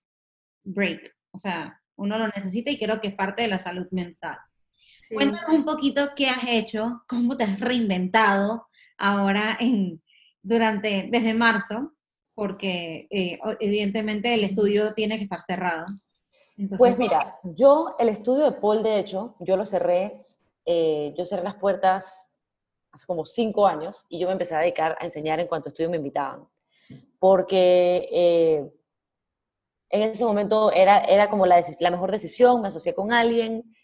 break, o sea, uno lo necesita y creo que es parte de la salud mental. Cuéntanos un poquito qué has hecho, cómo te has reinventado ahora en, durante, desde marzo, porque eh, evidentemente el estudio tiene que estar cerrado. pues mira, yo el estudio de Paul, de hecho, yo lo cerré, eh, yo cerré las puertas hace como cinco años y yo me empecé a dedicar a enseñar en cuanto estudio me invitaban. Porque eh, en ese momento era, era como la, la mejor decisión, me asocié con alguien,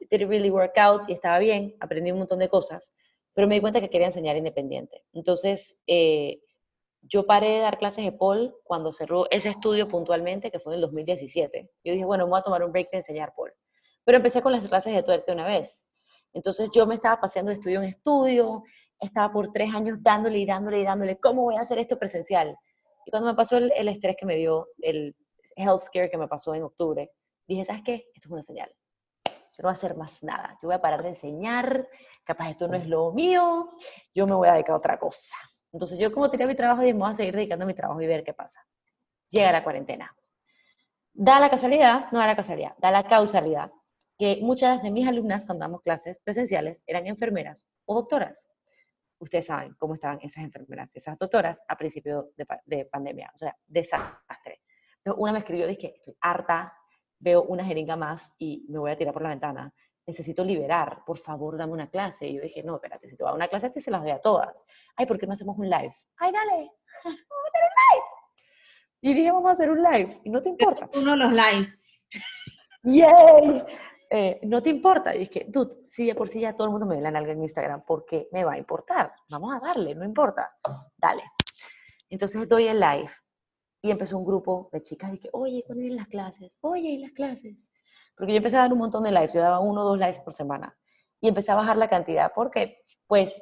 it didn't really work out y estaba bien, aprendí un montón de cosas, pero me di cuenta que quería enseñar independiente. Entonces, eh, yo paré de dar clases de Paul cuando cerró ese estudio puntualmente, que fue en el 2017. Yo dije, bueno, voy a tomar un break de enseñar Paul. Pero empecé con las clases de tuerte una vez. Entonces yo me estaba paseando de estudio en estudio, estaba por tres años dándole y dándole y dándole, ¿cómo voy a hacer esto presencial? Y cuando me pasó el, el estrés que me dio, el health scare que me pasó en octubre, dije, ¿sabes qué? Esto es una señal no voy a hacer más nada, yo voy a parar de enseñar, capaz esto no es lo mío, yo me voy a dedicar a otra cosa. Entonces yo como tenía mi trabajo, dije, me voy a seguir dedicando a mi trabajo y ver qué pasa. Llega la cuarentena. Da la casualidad, no da la casualidad, da la causalidad, que muchas de mis alumnas cuando damos clases presenciales eran enfermeras o doctoras. Ustedes saben cómo estaban esas enfermeras, esas doctoras a principio de, de pandemia, o sea, desastre. Entonces una me escribió, dije, estoy harta veo una jeringa más y me voy a tirar por la ventana. Necesito liberar, por favor, dame una clase. Y yo dije, no, espérate, si te voy a una clase, te se las doy a todas. Ay, ¿por qué no hacemos un live? Ay, dale, (laughs) vamos a hacer un live. Y dije, vamos a hacer un live. Y no te importa. Uno los live. (laughs) ¡Yay! Eh, no te importa. Y es que, dude, si de por sí ya todo el mundo me ve la nalga en Instagram, ¿por qué me va a importar? Vamos a darle, no importa. Dale. Entonces doy el live y empezó un grupo de chicas de que, oye, ¿cuándo vienen las clases? Oye, ¿y las clases? Porque yo empecé a dar un montón de lives, yo daba uno o dos lives por semana. Y empecé a bajar la cantidad porque, pues,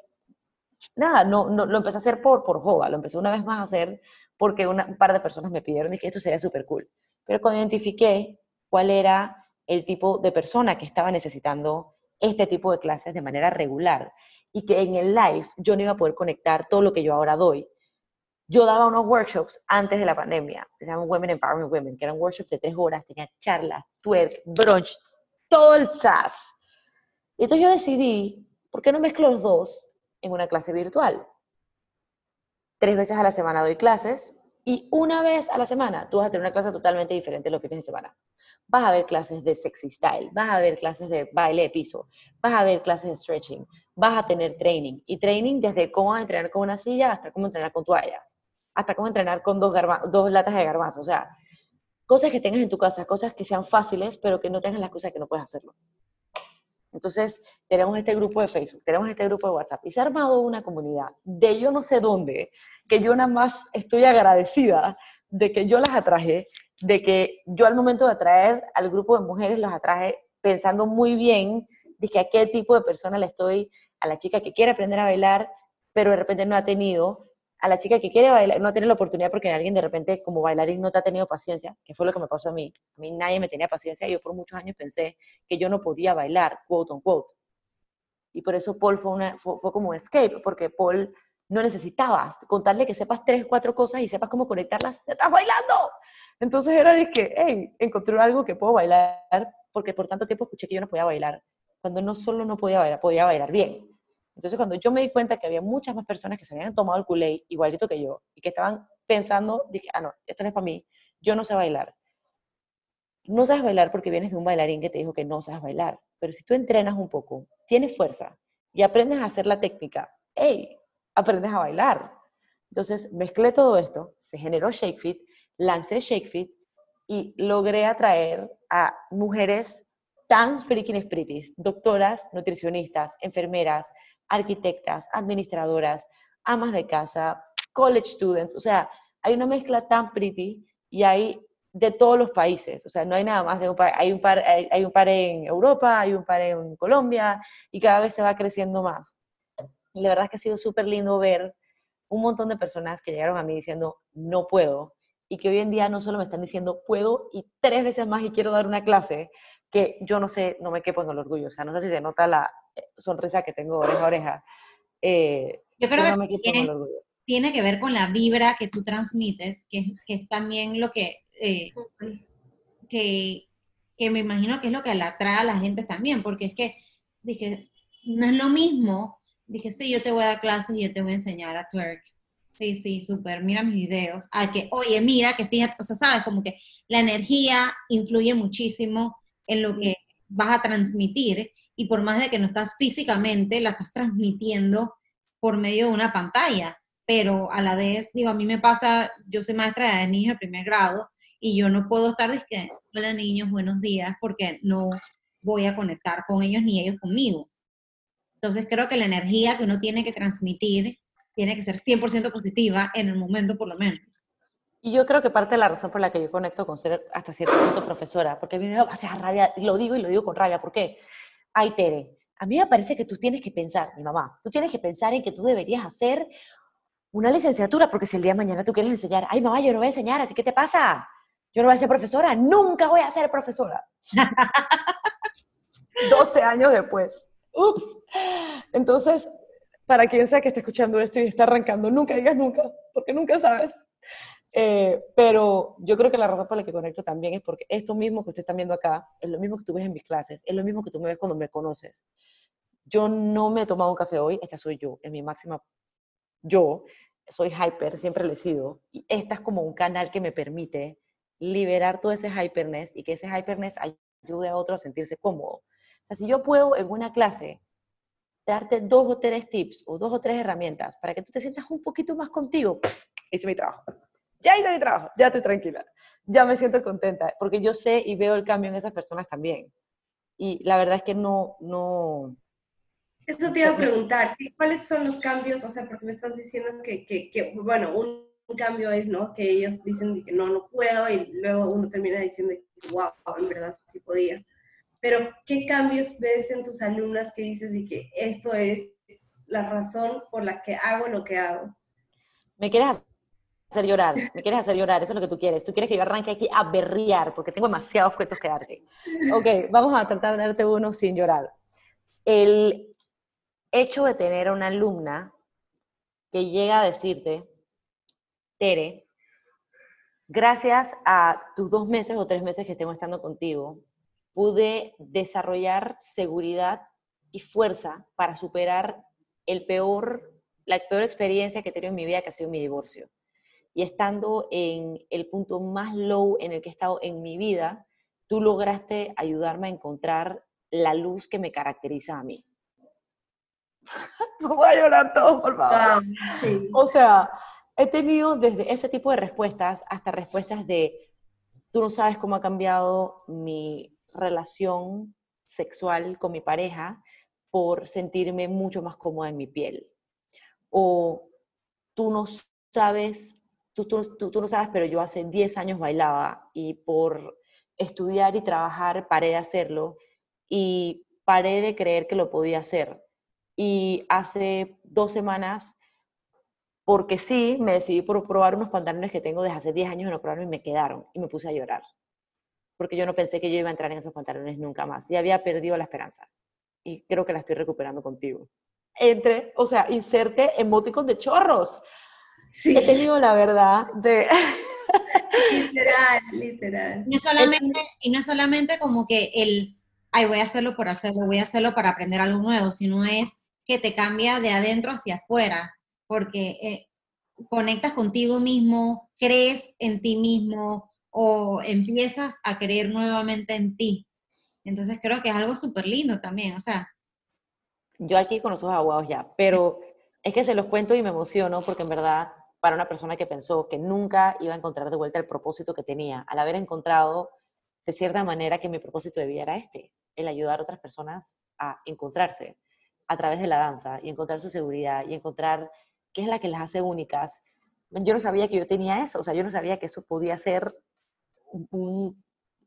nada, no, no, lo empecé a hacer por, por joda, lo empecé una vez más a hacer porque una, un par de personas me pidieron y que esto sería súper cool. Pero cuando identifiqué cuál era el tipo de persona que estaba necesitando este tipo de clases de manera regular y que en el live yo no iba a poder conectar todo lo que yo ahora doy, yo daba unos workshops antes de la pandemia, se llaman Women Empowerment Women, que eran workshops de tres horas, tenía charlas, twerk, brunch, todo el SAS. Y entonces yo decidí, ¿por qué no mezclo los dos en una clase virtual? Tres veces a la semana doy clases y una vez a la semana tú vas a tener una clase totalmente diferente los fines de semana. Vas a ver clases de sexy style, vas a ver clases de baile de piso, vas a ver clases de stretching, vas a tener training. Y training desde cómo entrenar con una silla hasta cómo entrenar con toallas, hasta cómo entrenar con dos, dos latas de garbanzo. O sea, cosas que tengas en tu casa, cosas que sean fáciles, pero que no tengas las cosas que no puedes hacerlo. Entonces, tenemos este grupo de Facebook, tenemos este grupo de WhatsApp y se ha armado una comunidad de yo no sé dónde, que yo nada más estoy agradecida de que yo las atraje, de que yo al momento de atraer al grupo de mujeres los atraje pensando muy bien que a qué tipo de persona le estoy, a la chica que quiere aprender a bailar, pero de repente no ha tenido, a la chica que quiere bailar, no tiene la oportunidad porque alguien de repente como bailarín no te ha tenido paciencia, que fue lo que me pasó a mí. A mí nadie me tenía paciencia, yo por muchos años pensé que yo no podía bailar, quote on quote. Y por eso Paul fue, una, fue, como un escape, porque Paul no necesitabas contarle que sepas tres, cuatro cosas y sepas cómo conectarlas, ¡te estás bailando! Entonces era de que, hey, encontré algo que puedo bailar, porque por tanto tiempo escuché que yo no podía bailar, cuando no solo no podía bailar, podía bailar bien. Entonces cuando yo me di cuenta que había muchas más personas que se habían tomado el culé igualito que yo, y que estaban pensando, dije, ah, no, esto no es para mí, yo no sé bailar. No sabes bailar porque vienes de un bailarín que te dijo que no sabes bailar, pero si tú entrenas un poco, tienes fuerza y aprendes a hacer la técnica, hey, aprendes a bailar. Entonces mezclé todo esto, se generó ShakeFit, lancé ShakeFit y logré atraer a mujeres tan freaking pretty, doctoras, nutricionistas, enfermeras, arquitectas, administradoras, amas de casa, college students, o sea, hay una mezcla tan pretty y hay de todos los países, o sea, no hay nada más de un par, hay un par, hay un par en Europa, hay un par en Colombia y cada vez se va creciendo más. Y la verdad es que ha sido súper lindo ver un montón de personas que llegaron a mí diciendo, no puedo, y que hoy en día no solo me están diciendo, puedo, y tres veces más y quiero dar una clase, que yo no sé, no me quepo en el orgullo, o sea, no sé si se nota la eh, sonrisa que tengo oreja a oreja. Eh, yo creo que tiene, tiene, que ver con la vibra que tú transmites, que, que es también lo que, eh, que, que me imagino que es lo que atrae a la gente también, porque es que, dije, no es lo mismo dije, sí, yo te voy a dar clases y yo te voy a enseñar a twerk. Sí, sí, súper, mira mis videos. A que, oye, mira, que fíjate, o sea, sabes, como que la energía influye muchísimo en lo que vas a transmitir y por más de que no estás físicamente, la estás transmitiendo por medio de una pantalla. Pero a la vez, digo, a mí me pasa, yo soy maestra de niños de primer grado y yo no puedo estar diciendo, hola niños, buenos días, porque no voy a conectar con ellos ni ellos conmigo. Entonces creo que la energía que uno tiene que transmitir tiene que ser 100% positiva en el momento por lo menos. Y yo creo que parte de la razón por la que yo conecto con ser hasta cierto punto profesora, porque a mí me hace rabia, y lo digo y lo digo con rabia, ¿por qué? Ay, Tere, a mí me parece que tú tienes que pensar, mi mamá, tú tienes que pensar en que tú deberías hacer una licenciatura, porque si el día de mañana tú quieres enseñar, ay, mamá, yo no voy a enseñar, ¿a ti qué te pasa? Yo no voy a ser profesora, nunca voy a ser profesora. (laughs) 12 años después ups. Entonces, para quien sea que esté escuchando esto y está arrancando, nunca digas nunca, porque nunca sabes. Eh, pero yo creo que la razón por la que conecto también es porque esto mismo que usted está viendo acá es lo mismo que tú ves en mis clases, es lo mismo que tú me ves cuando me conoces. Yo no me he tomado un café hoy, esta soy yo, es mi máxima yo, soy hyper, siempre le he sido, y esta es como un canal que me permite liberar todo ese hyperness y que ese hyperness ayude a otro a sentirse cómodo sea, si yo puedo en una clase darte dos o tres tips o dos o tres herramientas para que tú te sientas un poquito más contigo, hice mi trabajo. Ya hice mi trabajo, ya estoy tranquila. Ya me siento contenta, porque yo sé y veo el cambio en esas personas también. Y la verdad es que no, no, eso te iba a preguntar, ¿cuáles son los cambios? O sea, porque me estás diciendo que, que, que bueno, un, cambio es, ¿no? Que ellos dicen que no, no puedo y luego uno termina diciendo, wow, en verdad sí podía. Pero, ¿qué cambios ves en tus alumnas que dices y que esto es la razón por la que hago lo que hago? Me quieres hacer llorar, me quieres hacer llorar, eso es lo que tú quieres. Tú quieres que yo arranque aquí a berriar porque tengo demasiados cuentos que darte. Ok, vamos a tratar de darte uno sin llorar. El hecho de tener a una alumna que llega a decirte, Tere, gracias a tus dos meses o tres meses que tengo estando contigo, pude desarrollar seguridad y fuerza para superar el peor, la peor experiencia que he tenido en mi vida, que ha sido mi divorcio. Y estando en el punto más low en el que he estado en mi vida, tú lograste ayudarme a encontrar la luz que me caracteriza a mí. no (laughs) voy a llorar todo, por favor. O sea, he tenido desde ese tipo de respuestas hasta respuestas de, tú no sabes cómo ha cambiado mi relación sexual con mi pareja por sentirme mucho más cómoda en mi piel. O tú no sabes, tú, tú, tú, no sabes, pero yo hace 10 años bailaba y por estudiar y trabajar paré de hacerlo y paré de creer que lo podía hacer. Y hace dos semanas, porque sí, me decidí por probar unos pantalones que tengo desde hace 10 años y no probarme y me quedaron y me puse a llorar. Porque yo no pensé que yo iba a entrar en esos pantalones nunca más y había perdido la esperanza. Y creo que la estoy recuperando contigo. Entre, o sea, inserte emoticon de chorros. Sí. He tenido la verdad de... (laughs) literal, literal. No solamente, y no solamente como que el, ay, voy a hacerlo por hacerlo, voy a hacerlo para aprender algo nuevo, sino es que te cambia de adentro hacia afuera, porque eh, conectas contigo mismo, crees en ti mismo o empiezas a creer nuevamente en ti. Entonces creo que es algo súper lindo también, o sea. Yo aquí con los ojos aguados ya, pero es que se los cuento y me emociono porque en verdad para una persona que pensó que nunca iba a encontrar de vuelta el propósito que tenía, al haber encontrado de cierta manera que mi propósito de vida era este, el ayudar a otras personas a encontrarse a través de la danza y encontrar su seguridad y encontrar qué es la que las hace únicas. Yo no sabía que yo tenía eso, o sea, yo no sabía que eso podía ser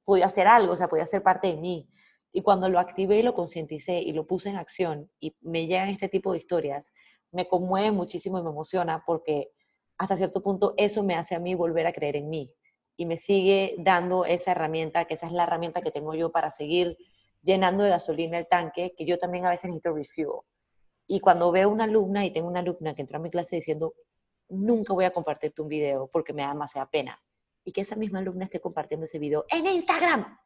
podía ser algo, o sea, podía ser parte de mí. Y cuando lo activé y lo concienticé y lo puse en acción y me llegan este tipo de historias, me conmueve muchísimo y me emociona porque hasta cierto punto eso me hace a mí volver a creer en mí y me sigue dando esa herramienta, que esa es la herramienta que tengo yo para seguir llenando de gasolina el tanque, que yo también a veces necesito refuel. Y cuando veo una alumna y tengo una alumna que entra a mi clase diciendo, nunca voy a compartirte un video porque me da demasiada pena, y que esa misma alumna esté compartiendo ese video en Instagram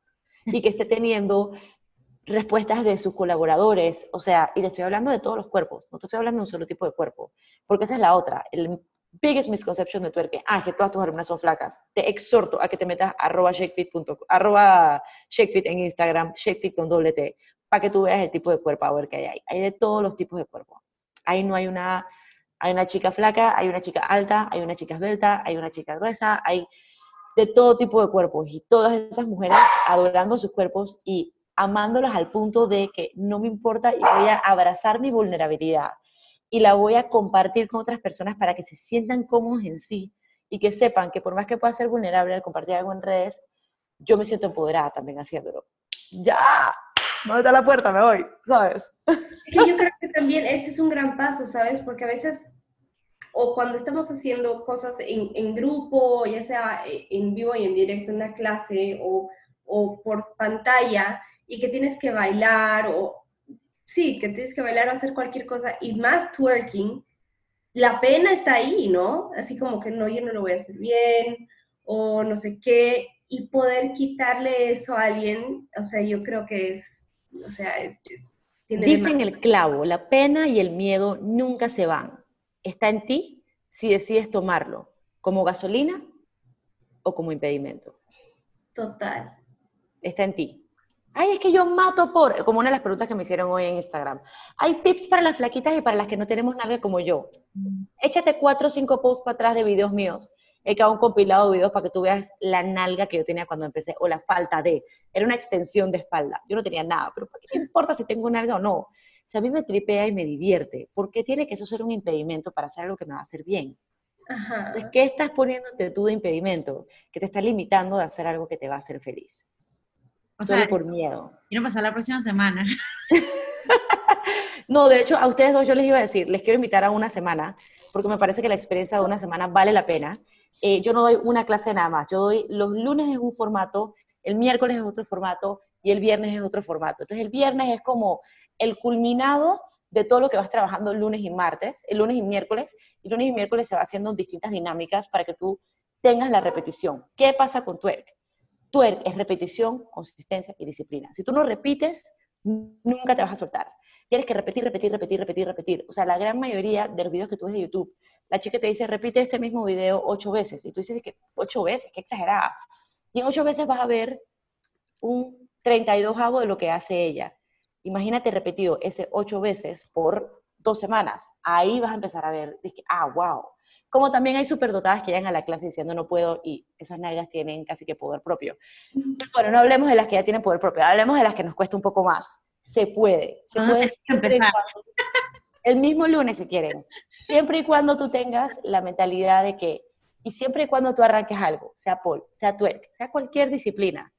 y que esté teniendo respuestas de sus colaboradores, o sea, y le estoy hablando de todos los cuerpos, no te estoy hablando de un solo tipo de cuerpo, porque esa es la otra, el biggest misconception de tuerque. Ah, que todas tus alumnas son flacas. Te exhorto a que te metas arroba shakefit, arroba shakefit en Instagram, shakefit con doble T, para que tú veas el tipo de cuerpo a ver que hay ahí. Hay de todos los tipos de cuerpo. Ahí no hay una, hay una chica flaca, hay una chica alta, hay una chica esbelta, hay una chica gruesa, hay de todo tipo de cuerpos y todas esas mujeres adorando sus cuerpos y amándolas al punto de que no me importa y voy a abrazar mi vulnerabilidad y la voy a compartir con otras personas para que se sientan cómodos en sí y que sepan que por más que pueda ser vulnerable al compartir algo en redes, yo me siento empoderada también haciéndolo. Ya, ¿dónde está la puerta? Me voy, ¿sabes? yo creo que también ese es un gran paso, ¿sabes? Porque a veces, o cuando estamos haciendo cosas en, en grupo, ya sea en vivo y en directo en una clase o, o por pantalla, y que tienes que bailar o sí, que tienes que bailar o hacer cualquier cosa y más twerking, la pena está ahí, ¿no? Así como que no, yo no lo voy a hacer bien o no sé qué, y poder quitarle eso a alguien, o sea, yo creo que es, o sea, Diste en el clavo, la pena y el miedo nunca se van. Está en ti si decides tomarlo como gasolina o como impedimento. Total. Está en ti. Ay, es que yo mato por, como una de las preguntas que me hicieron hoy en Instagram. Hay tips para las flaquitas y para las que no tenemos nada como yo. Échate cuatro o cinco posts para atrás de videos míos. He quedado un compilado de videos para que tú veas la nalga que yo tenía cuando empecé, o la falta de. Era una extensión de espalda. Yo no tenía nada, pero ¿qué importa si tengo nalga o no? Sea, a mí me tripea y me divierte. ¿Por qué tiene que eso ser un impedimento para hacer algo que me va a hacer bien? Ajá. Entonces, ¿qué estás poniéndote tú de impedimento? Que te está limitando de hacer algo que te va a hacer feliz. O Solo por miedo. Quiero pasar la próxima semana. (laughs) no, de hecho, a ustedes dos yo les iba a decir, les quiero invitar a una semana, porque me parece que la experiencia de una semana vale la pena. Eh, yo no doy una clase nada más, yo doy los lunes es un formato, el miércoles es otro formato y el viernes es otro formato. Entonces el viernes es como el culminado de todo lo que vas trabajando el lunes y martes, el lunes y miércoles, y lunes y miércoles se va haciendo distintas dinámicas para que tú tengas la repetición. ¿Qué pasa con twerk? Twerk es repetición, consistencia y disciplina. Si tú no repites, nunca te vas a soltar. Tienes que repetir, repetir, repetir, repetir, repetir. O sea, la gran mayoría de los videos que tú ves de YouTube, la chica te dice, repite este mismo video ocho veces. Y tú dices que ocho veces, qué exagerada. Y en ocho veces vas a ver un 32 de lo que hace ella. Imagínate repetido ese ocho veces por dos semanas. Ahí vas a empezar a ver, dije, ah, wow. Como también hay superdotadas que llegan a la clase diciendo no puedo y esas nalgas tienen casi que poder propio. bueno, no hablemos de las que ya tienen poder propio, hablemos de las que nos cuesta un poco más. Se puede, se puede empezar. (laughs) el mismo lunes si quieren. Siempre y cuando tú tengas la mentalidad de que, y siempre y cuando tú arranques algo, sea pole, sea twerk, sea cualquier disciplina,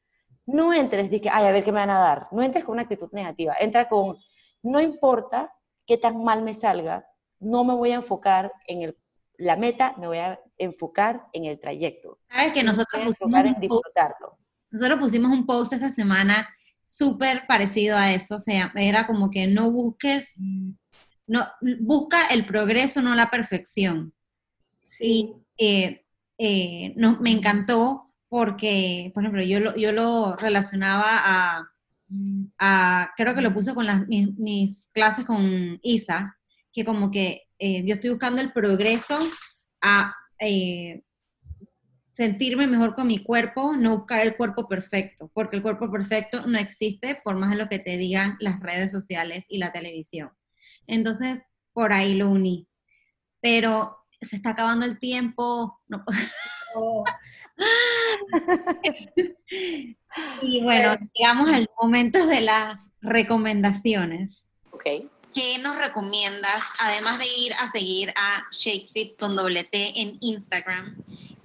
no entres que, ay, a ver qué me van a dar. No entres con una actitud negativa. Entra con, no importa qué tan mal me salga, no me voy a enfocar en el, la meta, me voy a enfocar en el trayecto. Sabes que nosotros pusimos, en disfrutarlo. nosotros pusimos un post esta semana súper parecido a eso, o sea, era como que no busques, no, busca el progreso, no la perfección. Sí. Eh, eh, no, me encantó porque, por ejemplo, yo lo, yo lo relacionaba a, creo que lo puse con las, mis, clases con Isa, que como que eh, yo estoy buscando el progreso a eh, sentirme mejor con mi cuerpo, no buscar el cuerpo perfecto, porque el cuerpo perfecto no existe por más de lo que te digan las redes sociales y la televisión. Entonces, por ahí lo uní. Pero se está acabando el tiempo. No. (laughs) y bueno, llegamos al momento de las recomendaciones. Ok. ¿Qué nos recomiendas, además de ir a seguir a ShakeFit con doble T en Instagram?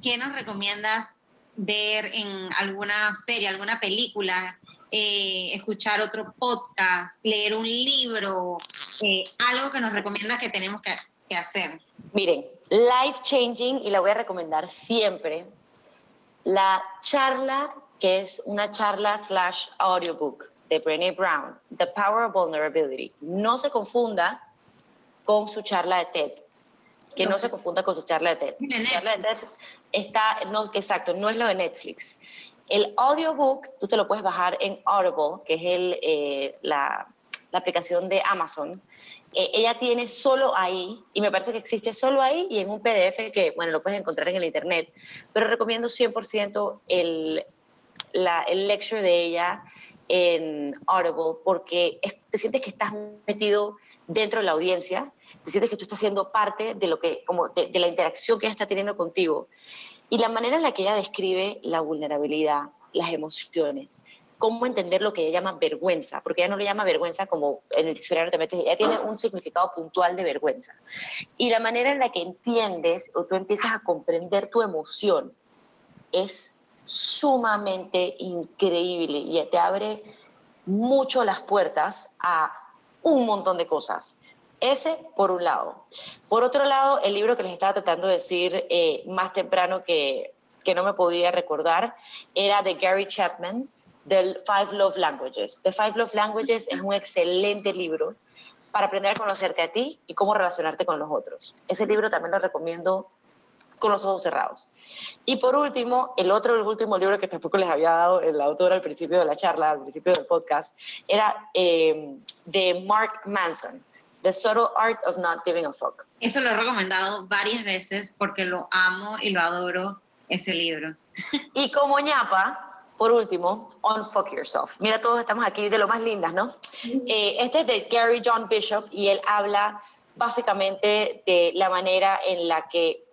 ¿Qué nos recomiendas ver en alguna serie, alguna película, eh, escuchar otro podcast, leer un libro, eh, algo que nos recomiendas que tenemos que, que hacer? Miren, life changing y la voy a recomendar siempre la charla, que es una charla slash audiobook de Brené Brown, The Power of Vulnerability. No se confunda con su charla de TED. Que no, se confunda con su charla de TED. Su charla de TED está, no, exacto, no es lo de Netflix. El audiobook tú te lo puedes bajar en Audible, que es el, eh, la, la aplicación de Amazon, eh, ella tiene solo ahí, y me parece que existe solo ahí y en un PDF que, bueno, lo puedes encontrar en el internet, pero recomiendo 100% el, la, el lecture de ella en Audible porque te sientes que estás metido dentro de la audiencia, te sientes que tú estás siendo parte de, lo que, como de, de la interacción que ella está teniendo contigo. Y la manera en la que ella describe la vulnerabilidad, las emociones, cómo entender lo que ella llama vergüenza, porque ella no le llama vergüenza como en el diccionario te metes, ella tiene un significado puntual de vergüenza. Y la manera en la que entiendes o tú empiezas a comprender tu emoción es sumamente increíble y te abre mucho las puertas a un montón de cosas. Ese por un lado. Por otro lado, el libro que les estaba tratando de decir eh, más temprano que, que no me podía recordar era de Gary Chapman, del Five Love Languages. The Five Love Languages es un excelente libro para aprender a conocerte a ti y cómo relacionarte con los otros. Ese libro también lo recomiendo con los ojos cerrados. Y por último, el otro, el último libro que tampoco les había dado el autor al principio de la charla, al principio del podcast, era eh, de Mark Manson, The Subtle Art of Not Giving a Fuck. Eso lo he recomendado varias veces porque lo amo y lo adoro, ese libro. Y como ñapa, por último, Unfuck Yourself. Mira, todos estamos aquí de lo más lindas, ¿no? Eh, este es de Gary John Bishop y él habla básicamente de la manera en la que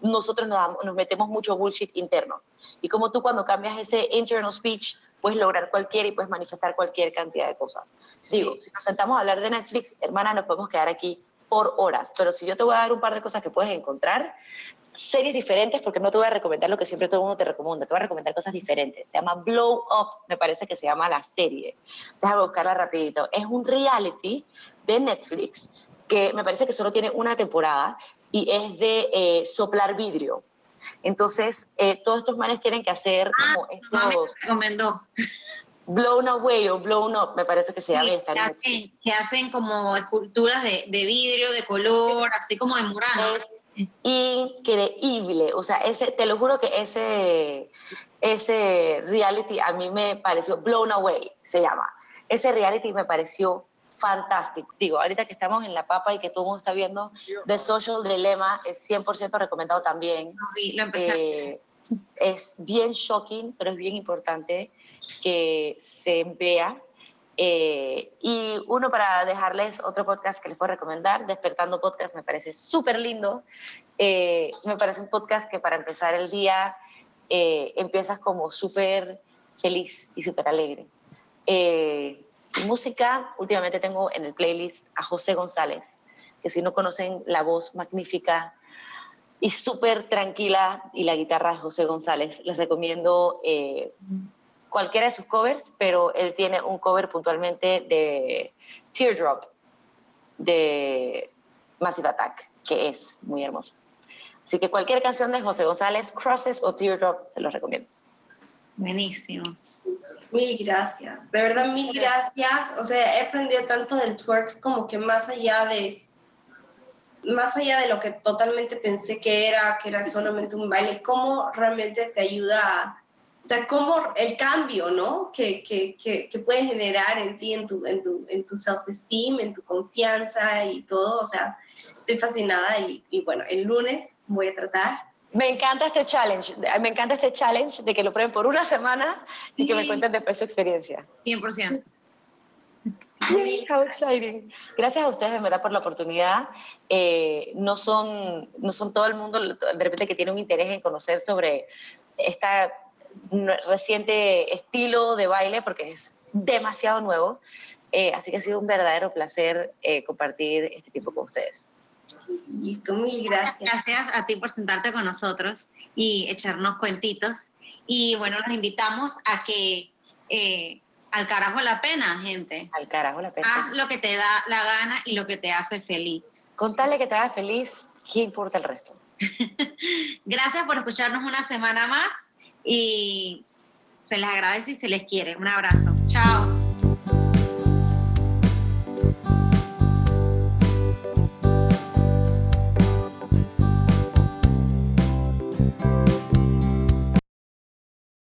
nosotros nos, nos metemos mucho bullshit interno. Y como tú cuando cambias ese internal speech, puedes lograr cualquier y puedes manifestar cualquier cantidad de cosas. Sigo, si nos sentamos a hablar de Netflix, hermana, nos podemos quedar aquí por horas, pero si yo te voy a dar un par de cosas que puedes encontrar, series diferentes porque no te voy a recomendar lo que siempre todo el mundo te recomienda, te voy a recomendar cosas diferentes. Se llama Blow Up, me parece que se llama la serie. Déjame buscarla rapidito. Es un reality de Netflix que me parece que solo tiene una temporada y es de eh, soplar vidrio. Entonces, eh, todos estos manes tienen que hacer ah, como estos... Me recomendó. Blown Away o Blown Up, me parece que se llama esta. Que hacen, que hacen como esculturas de, de, vidrio, de color, así como de murano increíble. O sea, ese, te lo juro que ese, ese reality a mí me pareció blown away, se llama. Ese reality me pareció fantástico. Digo, ahorita que estamos en La Papa y que todo el mundo está viendo, The Social Dilemma es 100% recomendado también. lo empecé. Eh, es bien shocking, pero es bien importante que se vea. Eh, y uno para dejarles otro podcast que les puedo recomendar, Despertando Podcast, me parece súper lindo. Eh, me parece un podcast que para empezar el día eh, empiezas como súper feliz y súper alegre. música, últimamente tengo en el playlist a José González, que si no conocen la voz magnífica y súper tranquila y la guitarra de José González. Les recomiendo eh, cualquiera de sus covers, pero él tiene un cover puntualmente de Teardrop de Massive Attack, que es muy hermoso. Así que cualquier canción de José González, Crosses o Teardrop, se los recomiendo. Buenísimo. Mil gracias, de verdad mil gracias. O sea, he aprendido tanto del twerk como que más allá de más allá de lo que totalmente pensé que era, que era solamente un baile, cómo realmente te ayuda o sea, cómo el cambio, ¿no? Que, que, que, puede generar en ti, en tu, en tu, en tu self-esteem, en tu confianza y todo. O sea, estoy fascinada y, y, bueno, el lunes voy a tratar. Me encanta este challenge, me encanta este challenge de que lo prueben por una semana y que me cuenten después su experiencia. 100%. How exciting. Gracias a ustedes, de verdad, por la oportunidad. Eh, no, son, no son todo el mundo, de repente, que tiene un interés en conocer sobre este reciente estilo de baile, porque es demasiado nuevo. Eh, así que ha sido un verdadero placer eh, compartir este tiempo con ustedes. Listo, mil gracias. Gracias a ti por sentarte con nosotros y echarnos cuentitos. Y bueno, los invitamos a que al carajo la pena, gente. Al carajo la pena. Haz lo que te da la gana y lo que te hace feliz. Contale que te haga feliz, ¿qué importa el resto? (laughs) Gracias por escucharnos una semana más y se les agradece y se les quiere. Un abrazo. Chao.